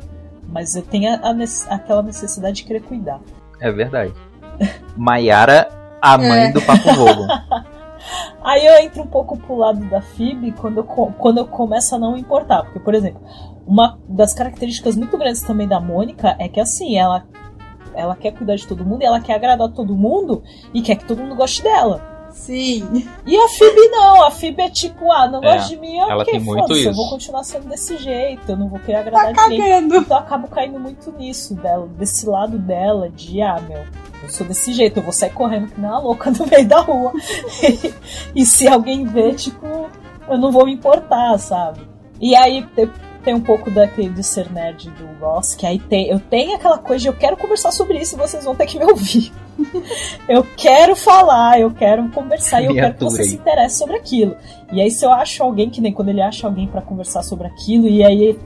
Mas eu tenho a, a, aquela necessidade de querer cuidar. É verdade. Maiara, a mãe é. do Papo Vogo. Aí eu entro um pouco pro lado da Phoebe quando eu, quando eu começo a não importar. Porque, por exemplo, uma das características muito grandes também da Mônica é que assim, ela ela quer cuidar de todo mundo, ela quer agradar todo mundo e quer que todo mundo goste dela. Sim. E a Phoebe não, a Phoebe é tipo, ah, não é, gosta de mim, ela tem muito isso. eu vou continuar sendo desse jeito, eu não vou querer agradar tá ninguém. Cagando. Então eu acabo caindo muito nisso dela, desse lado dela, de ah, meu, eu sou desse jeito, eu vou sair correndo que nem uma louca no meio da rua. e, e se alguém ver, tipo, eu não vou me importar, sabe? E aí, tem um pouco daquele de ser nerd do Ross, que aí tem, eu tenho aquela coisa de eu quero conversar sobre isso e vocês vão ter que me ouvir. eu quero falar, eu quero conversar e eu quero que você se interesse sobre aquilo. E aí se eu acho alguém, que nem quando ele acha alguém para conversar sobre aquilo, e aí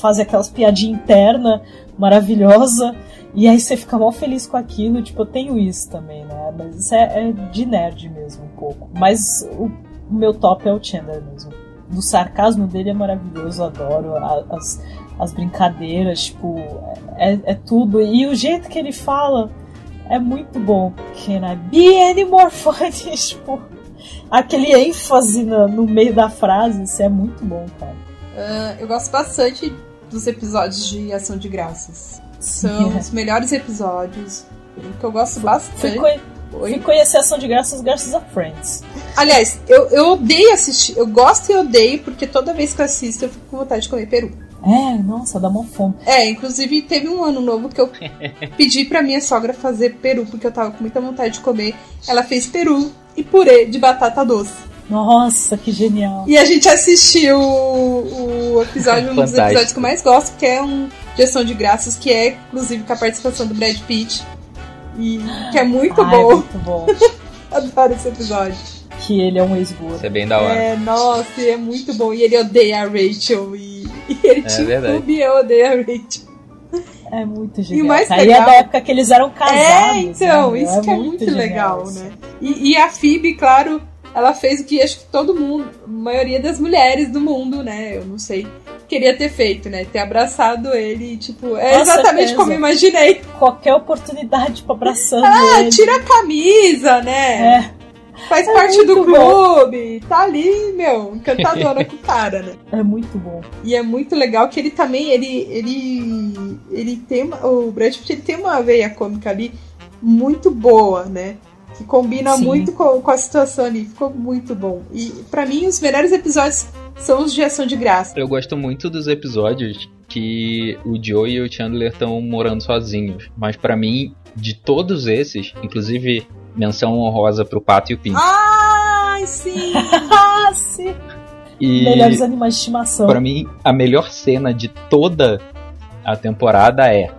faz aquelas piadinhas interna maravilhosa, e aí você fica mal feliz com aquilo, tipo, eu tenho isso também, né? Mas isso é, é de nerd mesmo, um pouco. Mas o, meu top é o Chandler mesmo do sarcasmo dele é maravilhoso, adoro as, as brincadeiras, tipo, é, é tudo. E o jeito que ele fala é muito bom. Can I be any more funny? tipo, aquele ênfase no, no, meio da frase, isso é muito bom, cara. Uh, eu gosto bastante dos episódios de Ação de Graças. São os melhores episódios. Que eu gosto bastante. Oi? Fui conhecer Ação de Graças graças a Friends. Aliás, eu, eu odeio assistir. Eu gosto e odeio, porque toda vez que eu assisto eu fico com vontade de comer peru. É, nossa, dá uma fome. É, inclusive teve um ano novo que eu pedi pra minha sogra fazer peru, porque eu tava com muita vontade de comer. Ela fez peru e purê de batata doce. Nossa, que genial. E a gente assistiu o, o episódio, um dos episódios que eu mais gosto, que é um Gestão de Graças, que é inclusive com a participação do Brad Pitt. E que é muito Ai, bom. muito bom. Adoro esse episódio. Que ele é um ex-gordo. Isso é bem da hora. É, nossa, e é muito bom. E ele odeia a Rachel. E, e ele É te verdade. incube e eu odeio a Rachel. É muito E genial. o mais Aí legal- é da época que eles eram casados. É, então, né? isso que é muito, genial legal, isso. né? E, e a Phoebe, claro, ela fez o que acho que todo mundo, a maioria das mulheres do mundo, né? Eu não sei, queria ter feito, né? Ter abraçado ele, tipo, é Com exatamente certeza. como eu imaginei. Qualquer oportunidade pra abraçando Ah, ele. tira a camisa, né? É, Faz É parte do muito bom. clube, tá ali, meu, encantadora com o cara, né? é muito bom. E é muito legal que ele também, ele, ele, ele tem uma, o Brad Pitt ele tem uma veia cômica ali muito boa, né? Que combina Sim. muito com, com a situação ali, ficou muito bom. E pra mim os melhores episódios são os de ação de graça. Eu gosto muito dos episódios que o Joe e o Chandler estão morando sozinhos. Mas pra mim, de todos esses, inclusive menção honrosa pro Pato e o Pinto. Ai, sim! Ah, sim. e Melhores animais de estimação. pra mim, a melhor cena de toda a temporada é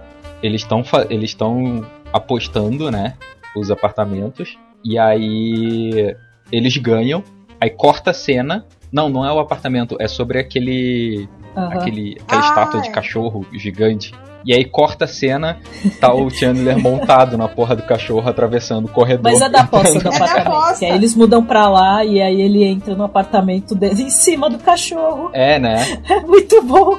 eles estão eles estão apostando, né, os apartamentos e aí eles ganham, aí corta a cena. Não, não é o apartamento, é sobre aquele Aham. aquele, aquela Ah, estátua de é. cachorro gigante. E aí corta a cena, tá o Chandler montado na porra do cachorro atravessando o corredor. Mas é da poça do É apartamento. Que aí eles mudam pra lá e aí ele entra no apartamento dele em cima do cachorro. É, né? É muito bom.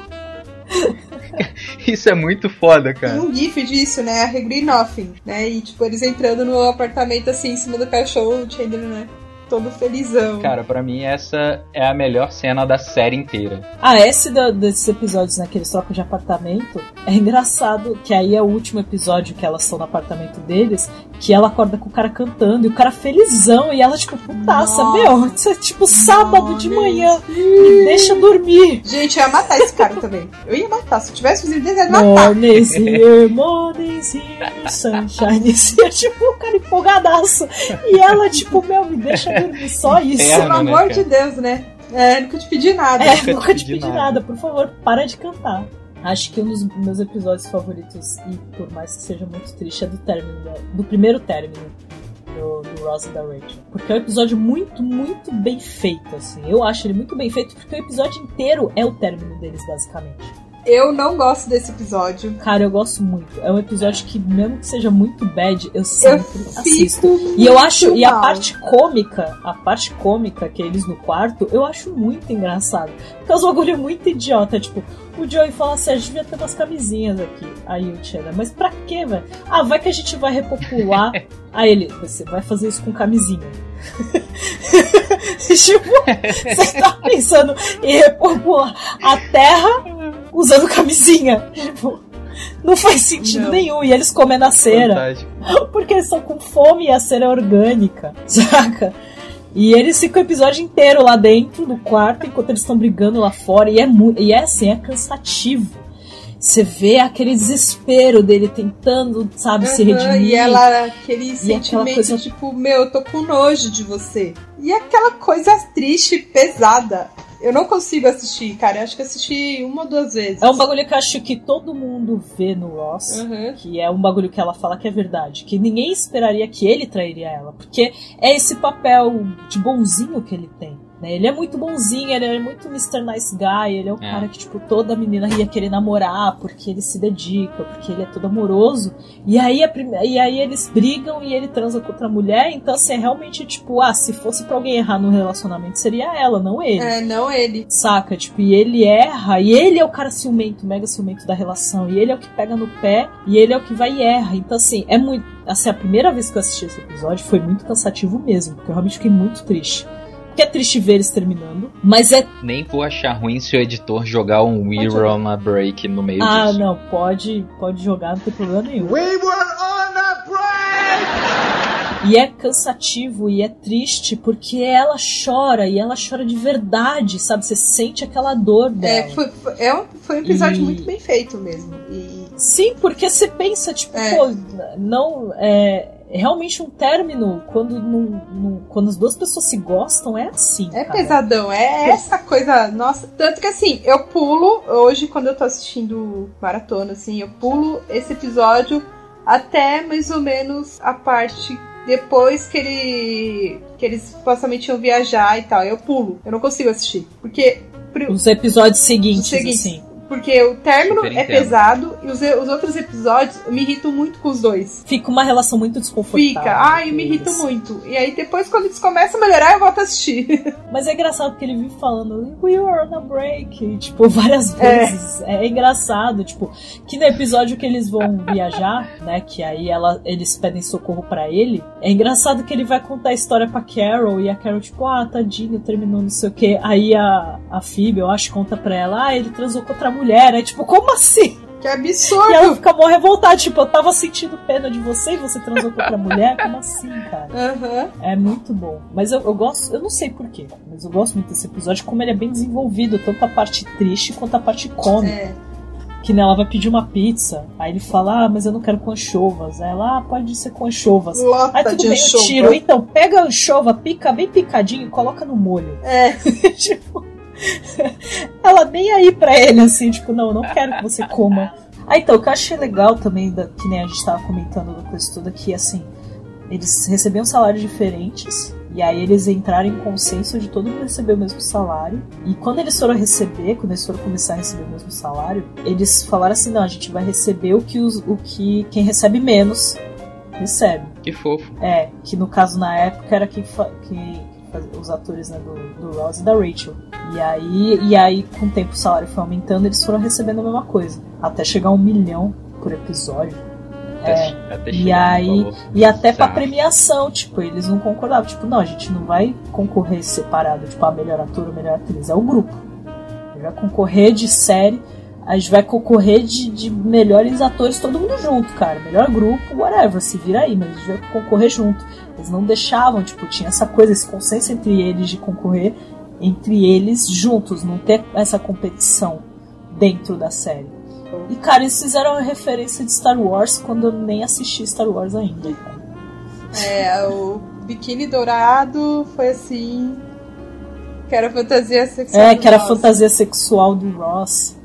Isso é muito foda, Tem cara. um gif disso, né? A Regree Nothing, né? E tipo, eles entrando no apartamento assim, em cima do cachorro, o Chandler, né? Todo felizão. Cara, pra mim essa é a melhor cena da série inteira. Ah, esse da- desses episódios né, que eles trocam de apartamento é engraçado que aí é o último episódio que elas estão no apartamento deles, que ela acorda com o cara cantando e o cara felizão e ela tipo, putaça, Nossa. meu, isso é tipo sábado de manhã, me deixa dormir. Gente, eu ia matar esse cara também. Eu ia matar. Se eu tivesse fazendo desenho, eu ia matar. Morning's here, morning's here, sunshine here. Tipo, o cara empolgadaço. E ela, tipo, meu, me deixa só isso. Inferno, Pelo né, amor cara? de Deus, né? É, nunca te pedi nada. É, Nunca nunca te te pedi pedi nada. nada, por favor, para de cantar. Acho que um dos meus episódios favoritos, e por mais que seja muito triste, é do término, do primeiro término do, do Ross e da Rachel. Porque é um episódio muito, muito bem feito, assim. Eu acho ele muito bem feito, porque o episódio inteiro é o término deles, basicamente. Eu não gosto desse episódio. Cara, eu gosto muito. É um episódio que, mesmo que seja muito bad, eu sempre assisto. Fico E eu acho, e a mal. parte cômica, a parte cômica que é eles no quarto, eu acho muito engraçado. Porque é um bagulho muito idiota, tipo, o Joey fala assim, a gente devia ter umas camisinhas aqui. Aí o Chandler, mas pra quê, velho? Ah, vai que a gente vai repopular. Aí ele, você vai fazer isso com camisinha. tipo, você tá pensando em repopular a terra usando camisinha. Tipo, não faz sentido Não. nenhum. E eles comendo a cera. Fantástico. Porque eles estão com fome e a cera é orgânica, saca? E eles ficam o episódio inteiro lá dentro do quarto enquanto eles estão brigando lá fora. E é, e é assim, é cansativo. Você vê aquele desespero dele tentando, sabe, se Aham, redimir. E ela, aquele aquela sentimento, coisa- tipo, meu, eu tô com nojo de você. E aquela coisa triste, pesada. Eu não consigo assistir, cara. Eu acho que assisti uma ou duas vezes. É um bagulho que eu acho que todo mundo vê no Ross. Uhum. Que é um bagulho que ela fala que é verdade. Que ninguém esperaria que ele trairia ela. Porque é esse papel de bonzinho que ele tem. Né? Ele é muito bonzinho, ele é muito Mr. Nice Guy. Ele é o É. cara que, tipo, toda menina ia querer namorar porque ele se dedica, porque ele é todo amoroso. E aí, a prime- e aí eles brigam e ele transa com outra mulher. Então, assim, é realmente, tipo, ah, se fosse pra alguém errar no relacionamento, seria ela, não ele. É, não ele. Saca? Tipo, e ele erra, e ele é o cara ciumento, mega ciumento da relação, e ele é o que pega no pé, e ele é o que vai e erra. Então, assim, é muito. Assim, a primeira vez que eu assisti esse episódio foi muito cansativo mesmo, porque eu realmente fiquei muito triste. Porque é triste ver eles terminando, mas é. Nem vou achar ruim se o editor jogar um We Pode Were on a Break no meio Ah, disso. não, pode, pode jogar, não tem problema nenhum. We were on a break! E é cansativo e é triste porque ela chora e ela chora de verdade, sabe? Você sente aquela dor dela. É, foi, foi, é um, foi um episódio E- muito bem feito mesmo. E Sim, porque você pensa, tipo, É. pô, não. É, realmente um término quando, quando as duas pessoas se gostam é assim. É cara. pesadão, é essa coisa, nossa. Tanto que assim, eu pulo, hoje quando eu tô assistindo maratona, assim, eu pulo esse episódio até mais ou menos a parte depois que ele. que eles supostamente iam viajar e tal. Eu pulo, eu não consigo assistir. Porque. Os episódios seguintes, Os seguintes. assim. Porque o término Super é pesado e os, os outros episódios eu me irritam muito com os dois. Fica uma relação muito desconfortável. Fica, ai, eu me irrito muito. E aí depois, quando eles começam a melhorar, eu volto a assistir. Mas é engraçado porque ele vive falando We were on a break, e, tipo, várias É. vezes. É. engraçado, tipo, que no episódio que eles vão viajar, né, que aí ela, eles pedem socorro pra ele, é engraçado que ele vai contar a história pra Carol, e a Carol, tipo, ah, tadinho, terminou não sei o que. Aí a, a Phoebe, eu acho, conta pra ela, ah, ele transou com outra mulher, é tipo, como assim? Que absurdo! E ela fica mó revoltada, tipo, eu tava sentindo pena de você e você transou com outra mulher? Como assim, cara? Aham. É muito bom. Mas eu, eu gosto, eu não sei porquê, mas eu gosto muito desse episódio, como ele é bem desenvolvido, tanto a parte triste quanto a parte cômica. É. Que né, ela vai pedir uma pizza, aí ele fala, ah, mas eu não quero com anchovas. Aí ela, ah, pode ser com anchovas. Lota Aí tudo de bem, eu anchova. tiro. Então, pega a anchova, pica bem picadinho e coloca no molho. É. tipo, ela nem aí pra ele, assim, tipo, não, não quero que você coma. Ah, então, o que eu achei legal também, da, que nem a gente tava comentando da coisa toda, que assim, eles recebiam salários diferentes, e aí eles entraram em consenso de todo mundo receber o mesmo salário. E quando eles foram receber, quando eles foram começar a receber o mesmo salário, eles falaram assim, não, a gente vai receber o que, os, o que quem recebe menos recebe. Que fofo. É, que no caso na época era quem, quem os atores né, do, do Ross e da Rachel. E aí, e aí, com o tempo o salário foi aumentando, eles foram recebendo a mesma coisa. Até chegar a um milhão por episódio. Até, É, até E aí, e até pra premiação, tipo, eles não concordavam. Tipo, não, a gente não vai concorrer separado, tipo, a melhor ator ou melhor atriz, é o grupo. A gente vai concorrer de série, a gente vai concorrer de, de melhores atores, todo mundo junto, cara. Melhor grupo, whatever, se vira aí, mas a gente vai concorrer junto. Eles não deixavam, tipo, tinha essa coisa, esse consenso entre eles de concorrer entre eles juntos, não ter essa competição dentro da série. E, cara, eles fizeram uma referência de Star Wars quando eu nem assisti Star Wars ainda. cara. É, o biquíni dourado foi assim. Que era fantasia sexual. É, que era fantasia sexual do Ross.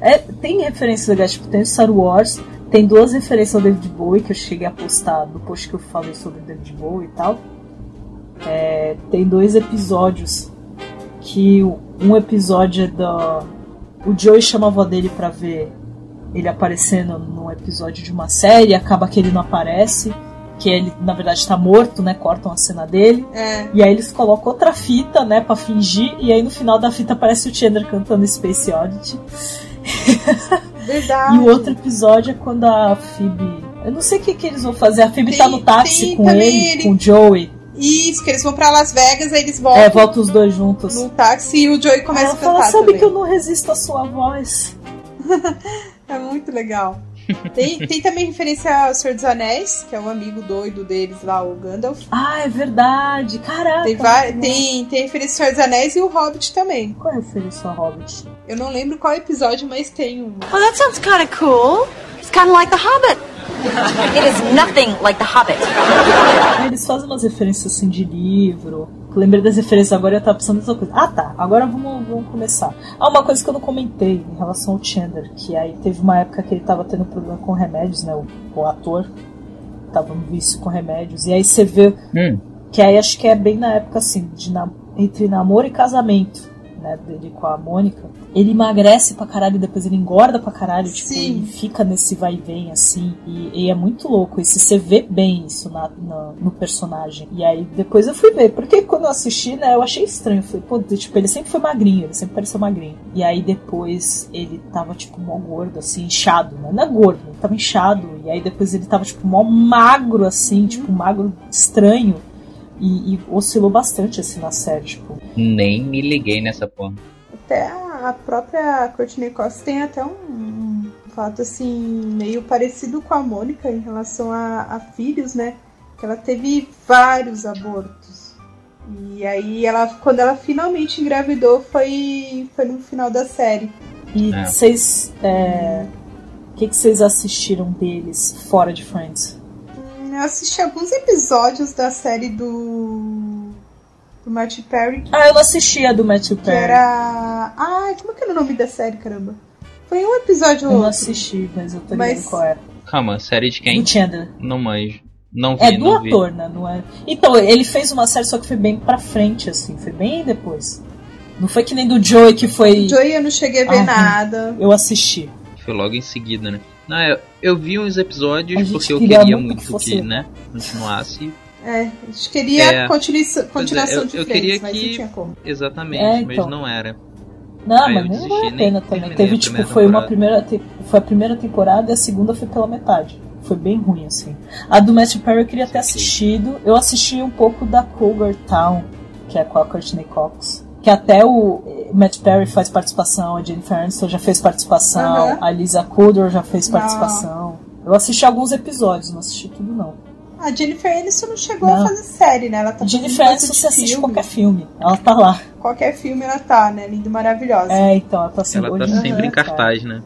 É, tem referências legais, tipo, tem Star Wars, tem duas referências ao David Bowie que eu cheguei a postar no post que eu falei sobre o David Bowie e tal. É, tem dois episódios que um episódio é da. O Joey chama a avó dele pra ver ele aparecendo num episódio de uma série, acaba que ele não aparece, que ele na verdade tá morto, né? Cortam a cena dele. É, E aí eles colocam outra fita, né, pra fingir, e aí no final da fita aparece o Chandler cantando Space Oddity. Verdade. E o outro episódio é quando a Phoebe. Eu não sei o que, que eles vão fazer. A Phoebe Tem- tá no táxi tem com ele, ele- com o Joey. Isso, que eles vão pra Las Vegas, aí eles voltam É, voltam os dois juntos. no táxi e o Joey começa ela a fala, cantar sabe também. que eu não resisto à sua voz. É muito legal. Tem, tem também referência ao Senhor dos Anéis, que é o amigo doido deles lá, o Gandalf. Ah, é verdade. Caraca. Tem, va- tem, tem referência ao Senhor dos Anéis e o Hobbit também. Qual é a referência ao Hobbit? Eu não lembro qual episódio, mas tem um. Well, that sounds kind of cool. It's kind of like The Hobbit. It is nothing like The Hobbit. Eles fazem umas referências assim de livro. Lembrei das referências agora e eu tava pensando nessa coisa. Ah tá, agora vamos, vamos começar. Ah, uma coisa que eu não comentei em relação ao Chandler, que aí teve uma época que ele tava tendo problema com remédios, né? O, o ator tava no vício com remédios. E aí você vê Hum, que aí acho que é bem na época assim, de na- entre namoro e casamento, né, dele com a Mônica. Ele emagrece pra caralho e depois ele engorda pra caralho, tipo, Sim. ele fica nesse vai e vem assim. E, e é muito louco. E se você vê bem isso na, na- no personagem. E aí depois eu fui ver. Porque quando eu assisti, né, eu achei estranho. Falei, pô, tipo, ele sempre foi magrinho, ele sempre pareceu magrinho. E aí depois ele tava, tipo, mó gordo, assim, inchado, né? Não é gordo, ele tava inchado. E aí depois ele tava, tipo, mó magro, assim, tipo, magro estranho. E, e oscilou bastante, assim, na série, tipo. nem me liguei nessa porra. Até a própria Courtney Cox tem até um, fato assim, meio parecido com a Mônica em relação a, a filhos, né? Que ela teve vários abortos. E aí ela, quando ela finalmente engravidou, foi, foi no final da série. E É. vocês. é, O que, que vocês assistiram deles fora de Friends? Eu assisti alguns episódios da série do. do Matthew Perry. Ah, eu não assisti a do Matthew Que Perry. era. Ai, como é que era o nome da série, caramba? Foi um episódio Eu ou não outro. assisti, mas eu tô Mas- ligado qual é. Calma, série de quem? Do Chandler. Não manjo. Não vi, É do não vi. ator, né? Não é... Então, ele fez uma série, só que foi bem pra frente, assim. Foi bem depois. Não foi que nem do Joey, que foi... Joey eu não cheguei a ver Ah, nada. Eu assisti. Foi logo em seguida, né? Não, eu, eu vi uns episódios porque eu queria queria muito que que, né, continuasse. É, a gente queria É. Pois é, continuação eu, de eu Friends, queria mas não que. tinha como. Exatamente, É, mas então. não era. Não, Aí mas desisti, vale a pena também. Teve, a tipo, primeira foi uma primeira. te- Foi a primeira temporada e a segunda foi pela metade. Foi bem ruim, assim. A do Matthew Perry eu queria ter assistido. Eu assisti um pouco da Cougar Town, que é com a Courtney Cox. Que até o eh, Matt Perry faz participação, a Jennifer Aniston já fez participação, Aham. a Lisa Kudrow já fez Não. participação. Eu assisti alguns episódios, não assisti tudo não. A Jennifer Aniston não chegou Não. a fazer série, né? Ela tá A Jennifer Aniston você assiste filme. qualquer filme, ela tá lá. Qualquer filme ela tá, né? Linda e maravilhosa. É, então, ela tá sendo Ela tá sempre em cara. cartaz, né?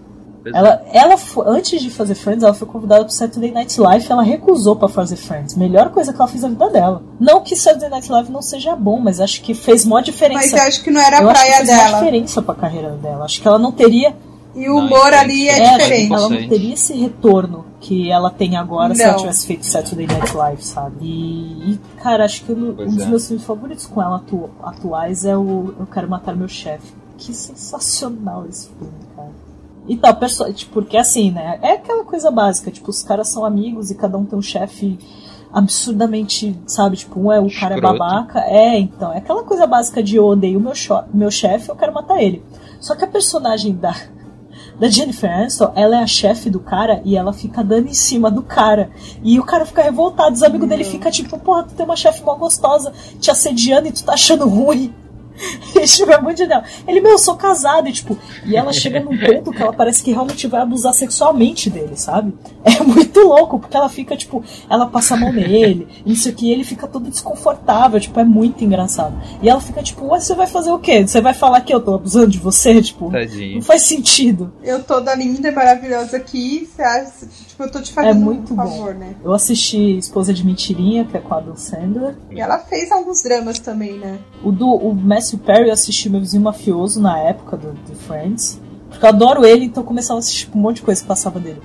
Pois é. Ela, ela antes de fazer Friends, ela foi convidada pro Saturday Night Live, ela recusou pra fazer Friends. Melhor coisa que ela fez na vida dela. Não que Saturday Night Live não seja bom, mas acho que fez mó diferença. Mas eu acho que não era a Eu acho que praia fez dela. diferença pra carreira dela. Acho que ela não teria. E o humor Não, ali é, é, diferente. ela não teria esse retorno que ela tem agora se ela Não. tivesse feito Saturday Night Live, sabe? E, e, cara, acho que um Pois dos é. meus filmes favoritos com ela atu- atuais é o Eu Quero Matar Meu Chefe. Que sensacional esse filme, cara. E tal, perso- tipo, porque assim, né? É aquela coisa básica, tipo, os caras são amigos e cada um tem um chefe absurdamente, sabe? Tipo, um é o cara é babaca. É, então, é aquela coisa básica de eu odeio o meu, meu chefe, eu quero matar ele. Só que a personagem da, da Jennifer Aniston, ela é a chefe do cara e ela fica dando em cima do cara. E o cara fica revoltado, os amigos dele ficam tipo, porra, tu tem uma chefe mó gostosa te assediando e tu tá achando ruim. E, tipo, é muito genial. Ele, meu, eu sou casado, e tipo, e ela chega num ponto que ela parece que realmente vai abusar sexualmente dele, sabe? É muito louco, porque ela fica, tipo, ela passa a mão nele, isso aqui, e ele fica todo desconfortável, tipo, é muito engraçado. E ela fica, tipo, ué, você vai fazer o quê? Você vai falar que eu tô abusando de você? Tipo, Tadinho. não faz sentido. Eu toda linda e maravilhosa aqui, você acha, tipo, eu tô te É fazendo muito um bom. favor, né? Eu assisti Esposa de Mentirinha, que é com a Adam Sandler. E ela fez alguns dramas também, né? O do o Matthew Perry eu assisti meu vizinho mafioso na época do, do Friends. Porque eu adoro ele, então eu começava a assistir um monte de coisa que passava dele.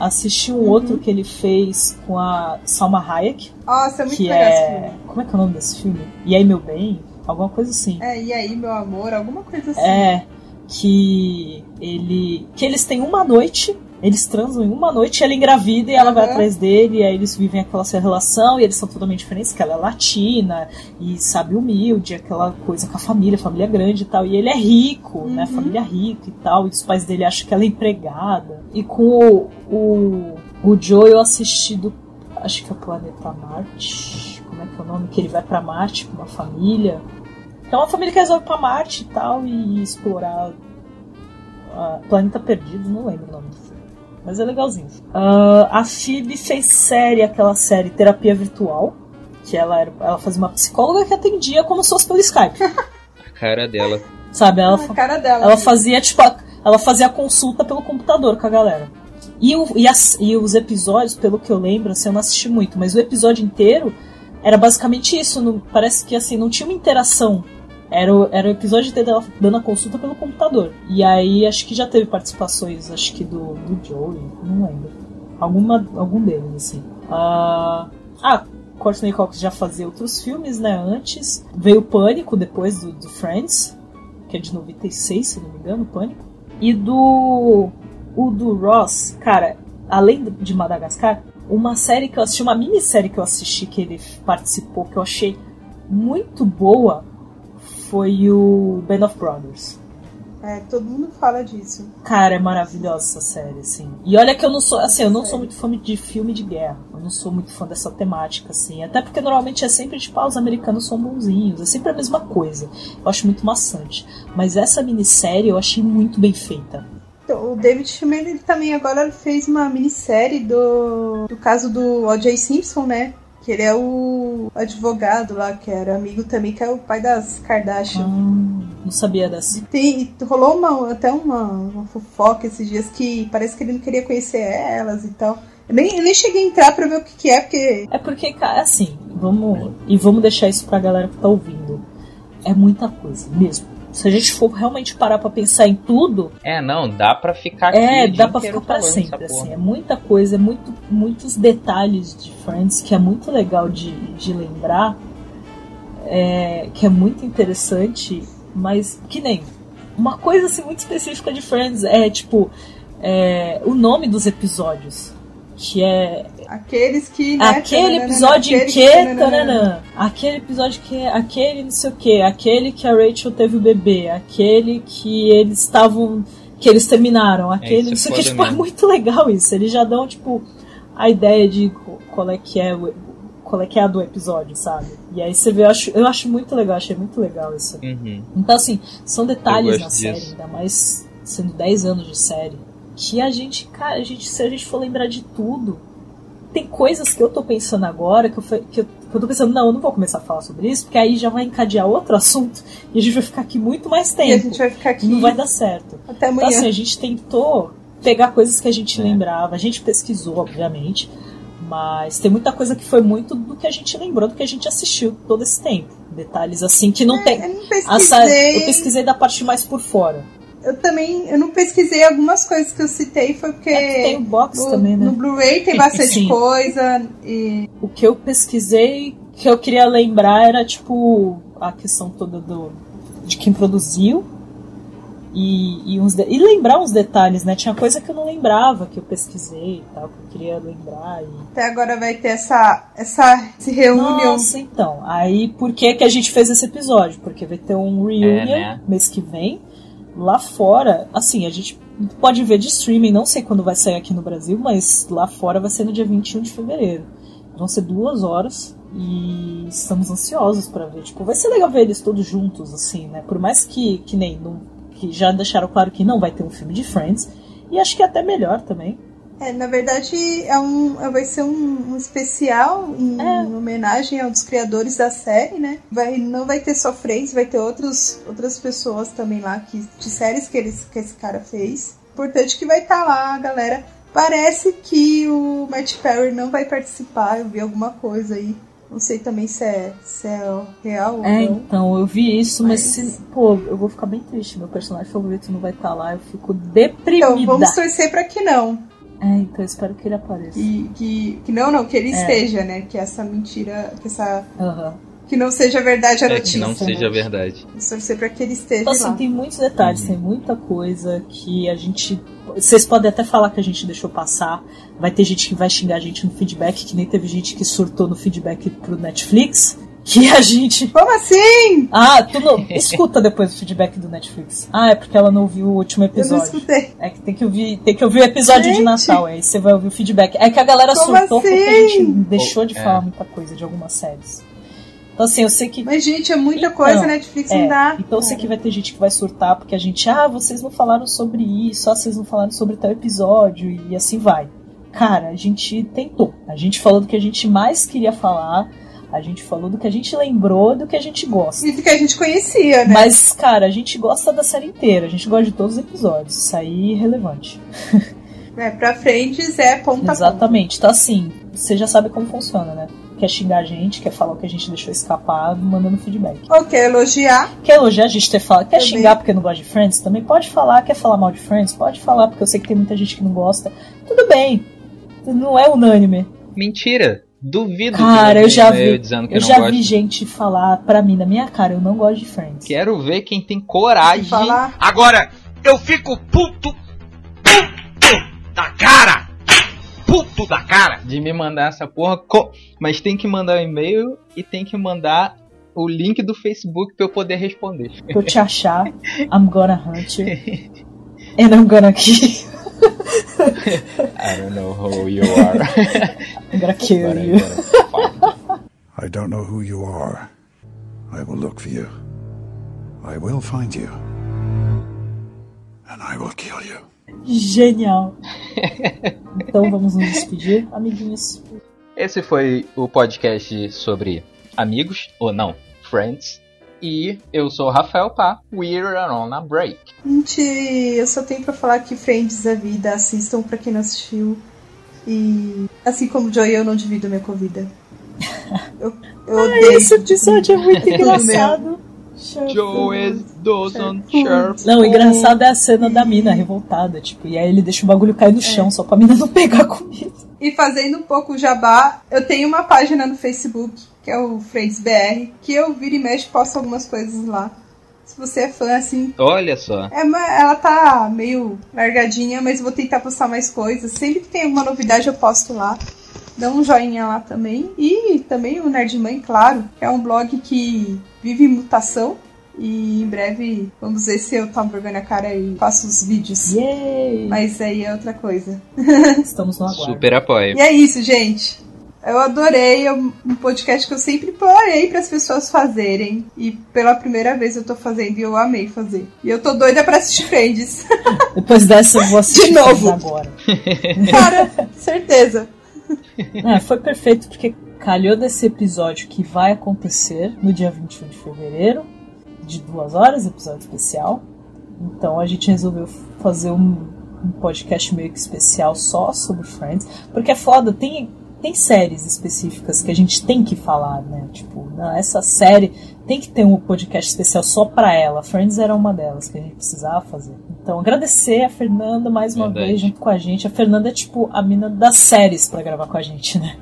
Assisti um outro que ele fez com a Salma Hayek, Nossa, é muito que legal é. Como é que é o nome desse filme? E aí, meu bem? Alguma coisa assim. É, e aí, meu amor, alguma coisa assim. É, que ele. Que eles têm uma noite, eles transam em uma noite, e ela engravida e ela vai Uhum. atrás dele, e aí eles vivem aquela sua relação, e eles são totalmente diferentes, que ela é latina, e sabe, humilde, aquela coisa com a família, família grande e tal. E ele é rico, né? Família rica e tal, e os pais dele acham que ela é empregada. E com o, o, o Joe eu assisti do. Acho que é o Planeta Marte. Como é que é o nome? Que ele vai pra Marte com uma família. É uma família que resolve pra Marte e tal e explorar ah, Planeta Perdido, não lembro o nome do. Mas é legalzinho. Ah, a Phoebe fez série, aquela série Terapia Virtual, que ela, era, ela fazia uma psicóloga que atendia como se fosse pelo Skype. A cara dela. Sabe? Ela, A fa- cara dela. ela fazia, tipo, a- ela fazia a consulta pelo computador com a galera. E, o- e as- e os episódios, pelo que eu lembro, assim, eu não assisti muito, mas o episódio inteiro era basicamente isso. não- parece que assim, não tinha uma interação. Era o, era o episódio dela dando a consulta pelo computador. E aí acho que já teve participações, acho que do, do Joey, não lembro. Alguma, algum deles, assim. Ah, ah, Courtney Cox já fazia outros filmes, né? Antes. Veio o Pânico depois do, do Friends, que é de 96, se não me engano, Pânico. E do. O do Ross, cara, além de Madagascar, uma série que eu assisti, uma minissérie que eu assisti que ele participou, que eu achei muito boa, foi o Band of Brothers. É, todo mundo fala disso. Cara, é maravilhosa essa série, assim. E olha que eu não sou, assim, eu não sou muito fã de filme de guerra. Eu não sou muito fã dessa temática, assim. Até porque normalmente é sempre, tipo, ah, os americanos são bonzinhos. É sempre a mesma coisa. Eu acho muito maçante. Mas essa minissérie eu achei muito bem feita. Então, o David Schwimmer, ele também agora fez uma minissérie do, do caso do O.J. Simpson, né? Que ele é o advogado lá, que era amigo também, que é o pai das Kardashian. Hum, não sabia dessa. Tem, rolou uma, até uma, uma fofoca esses dias que parece que ele não queria conhecer elas e tal. Eu nem, eu nem cheguei a entrar pra ver o que, que é, porque. É porque, cara, assim, vamos. E vamos deixar isso pra galera que tá ouvindo. É muita coisa, mesmo. Se a gente for realmente parar pra pensar em tudo. É, não, dá pra ficar aqui. É, o dia dá pra inteiro ficar pra sempre, assim. É muita coisa, é muito, muitos detalhes de Friends que é muito legal de, de lembrar. é, que é muito interessante, mas que nem. Uma coisa assim muito específica de Friends é tipo é, o nome dos episódios. Que é Aqueles que. Né, Aquele tananana, episódio em aquele que. tananana. tananã. Aquele episódio que. é Aquele não sei o que. Aquele que a Rachel teve o bebê. Aquele que eles estavam. Que eles terminaram. Aquele. isso é não sei o que. Tipo, é muito legal isso. Eles já dão, tipo, a ideia de qual é que é o. Qual é que é a do episódio, sabe? E aí você vê, eu acho, eu acho muito legal, achei muito legal isso. Uhum. Então, assim, são detalhes na gosto série, disso. ainda mais sendo 10 anos de série, que a gente, cara, a gente, se a gente for lembrar de tudo, tem coisas que eu tô pensando agora, que eu, que eu, que eu tô pensando, não, eu não vou começar a falar sobre isso, porque aí já vai encadear outro assunto e a gente vai ficar aqui muito mais tempo. E a gente vai ficar aqui Não vai dar certo. até Então, amanhã. assim, a gente tentou pegar coisas que a gente É. lembrava, a gente pesquisou, obviamente, mas tem muita coisa que foi muito do que a gente lembrou, do que a gente assistiu todo esse tempo. Detalhes assim que não É, tem. eu não pesquisei. eu pesquisei da parte mais por fora. Eu também, eu não pesquisei algumas coisas que eu citei, foi porque É que tem o box no, também, né? no Blu-ray tem bastante Sim. coisa e O que eu pesquisei, que eu queria lembrar era tipo a questão toda do de quem produziu e, e, uns de- e lembrar uns detalhes, né? Tinha coisa que eu não lembrava, que eu pesquisei e tal, que eu queria lembrar. E... até agora vai ter essa, essa esse reunião. Nossa, então. Aí por que, que a gente fez esse episódio? Porque vai ter um reunion né? mês que vem. Lá fora, assim, a gente pode ver de streaming, não sei quando vai sair aqui no Brasil, mas lá fora vai ser no dia 21 de fevereiro. Vão ser duas horas e estamos ansiosos pra ver. Tipo, vai ser legal ver eles todos juntos, assim, né? Por mais que, que nem. Não, que já deixaram claro que não vai ter um filme de Friends. E acho que é até melhor também. É, na verdade, é um, é- vai ser um, um especial em É. homenagem a um dos criadores da série, né? Vai, não vai ter só Friends, vai ter outros, outras pessoas também lá que, de séries que, eles, que esse cara fez. Importante que vai estar lá, galera. Parece que o Matt Perry não vai participar, eu vi alguma coisa aí. Não sei também se é, se é real ou É, não. então, eu vi isso, mas, Mas- se, pô, eu vou ficar bem triste. Meu personagem favorito não vai estar lá, eu fico deprimida. Então, vamos torcer pra que não. É, então eu espero que ele apareça. Que, que, que não, não, que ele É. esteja, né? Que essa mentira, que essa. Aham. Que não seja verdade a É que não seja né? verdade. Torcer pra que ele esteja Então, assim, lá. tem muitos detalhes, tem muita coisa que a gente. Vocês podem até falar que a gente deixou passar. Vai ter gente que vai xingar a gente no feedback, que nem teve gente que surtou no feedback pro Netflix. Que a gente. Como assim? Ah, tu não. Escuta depois o feedback do Netflix. Ah, é porque ela não ouviu o último Eu não episódio. escutei. É que tem que ouvir, tem que ouvir o episódio de Gente! Natal, aí você vai ouvir o feedback. É que a galera Como surtou porque a assim? gente deixou de É. falar muita coisa de algumas séries. Então assim, eu sei que. Mas, gente, é muita Então, coisa, Netflix é, não dá. Então eu sei que vai ter gente que vai surtar porque a gente, ah, vocês não falaram sobre isso, ah, vocês não falaram sobre tal episódio, e assim vai. Cara, a gente tentou. A gente falou do que a gente mais queria falar, a gente falou do que a gente lembrou, do que a gente gosta. Isso que a gente conhecia, né? Mas, cara, a gente gosta da série inteira, a gente gosta de todos os episódios. Isso aí é relevante. É, pra frente é ponta a Exatamente. Então, assim, você já sabe como funciona, né? Quer xingar a gente, quer falar o que a gente deixou escapar, mandando feedback. ponta. Ou quer elogiar? Quer elogiar a gente ter falado, quer Também. xingar porque não gosta de Friends? Também pode falar, quer falar mal de Friends? Pode falar, porque eu sei que tem muita gente que não gosta. Tudo bem. Não é unânime. Mentira! Duvido Cara, que eu já vi. dizendo que Eu não já vi gente falar pra mim, na minha cara, eu não gosto de Friends. Quero ver quem tem coragem. Falar. Agora, eu fico puto, puto da cara. Puto da cara. de me mandar essa porra. co- Mas tem que mandar o e-mail e tem que mandar o link do Facebook pra eu poder responder. Pra eu te achar, I'm gonna hunt you. And I'm gonna kill you. I don't know who you are. I'm gonna kill you. I don't know who you are. I will look for you. I will find you. And I will kill you. Genial. Então vamos nos despedir, amiguinhos. Esse foi o podcast sobre amigos, ou não, friends. E eu sou o Rafael Pá, we're on a break. Gente, eu só tenho pra falar que Friends da vida, assistam pra quem não assistiu. E assim como o Joey, eu não divido minha comida. Eu, eu odeio. esse episódio é muito engraçado. Joe doesn't share Não, o engraçado é a cena da mina revoltada, tipo, e aí ele deixa o bagulho cair no chão só pra mina não pegar a comida. E fazendo um pouco o jabá, eu tenho uma página no Facebook, que é o Friends BR, que eu viro e mexo posto algumas coisas lá. Se você é fã, assim. Olha só. É, uma- ela tá meio largadinha, mas eu vou tentar postar mais coisas. Sempre que tem alguma novidade, eu posto lá. Dá um joinha lá também. E também o Nerdmãe, claro, que é um blog que vive em mutação. E em breve vamos ver se eu tomo vergonha na cara e faço os vídeos. Yay! Mas aí é outra coisa. Estamos no aguardo. Super apoio. E é isso, gente. Eu adorei é um podcast que eu sempre parei para as pessoas fazerem. E pela primeira vez eu tô fazendo e eu amei fazer. E eu tô doida pra assistir Friends. Depois dessa eu vou assistir De novo. Agora. Cara, certeza. É, foi perfeito porque calhou desse episódio que vai acontecer no dia 21 de fevereiro, de duas horas, episódio especial. Então a gente resolveu fazer um, um podcast meio que especial só sobre Friends, porque é foda, tem, tem séries específicas que a gente tem que falar, né? Tipo, não, essa série tem que ter um podcast especial só pra ela. Friends era uma delas que a gente precisava fazer. Então agradecer a Fernanda mais uma Verdade. vez junto com a gente. A Fernanda é tipo a mina das séries pra gravar com a gente, né?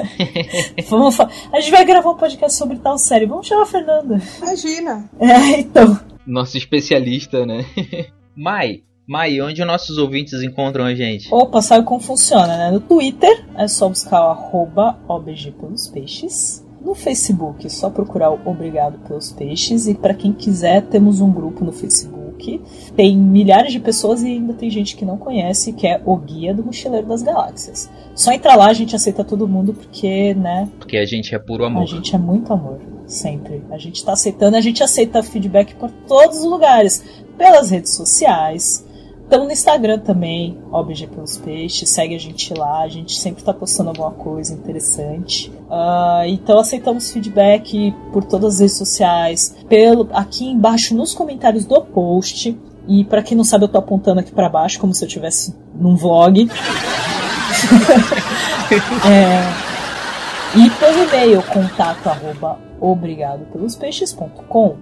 Vamos a gente vai gravar um podcast sobre tal série. Vamos chamar a Fernanda. Imagina. É, então. Nosso especialista, né? Mai, Mai, onde os nossos ouvintes encontram a gente? Opa, sabe como funciona, né? No Twitter é só buscar o arroba OBG pelos peixes. No Facebook é só procurar o Obrigado pelos Peixes. E para quem quiser, temos um grupo no Facebook. Tem milhares de pessoas e ainda tem gente que não conhece, que é o Guia do Mochileiro das Galáxias. Só entrar lá, a gente aceita todo mundo, porque, né, Porque a gente é puro a amor. gente é muito amor, sempre. A gente tá aceitando, a gente aceita feedback por todos os lugares, pelas redes sociais. Estamos no Instagram também, OBG pelos Peixes, segue a gente lá, a gente sempre tá postando alguma coisa interessante. Ah, então aceitamos feedback por todas as redes sociais, pelo aqui embaixo nos comentários do post. E pra quem não sabe, eu tô apontando aqui pra baixo como se eu estivesse num vlog. é, e pelo e-mail contato arroba obrigado pelos peixes.com.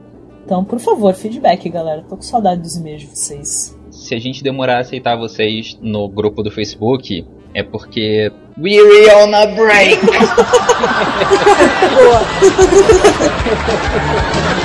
Então, por favor, feedback, galera. Tô com saudade dos e-mails de vocês. Se a gente demorar a aceitar vocês no grupo do Facebook, é porque. We're on a break! Boa.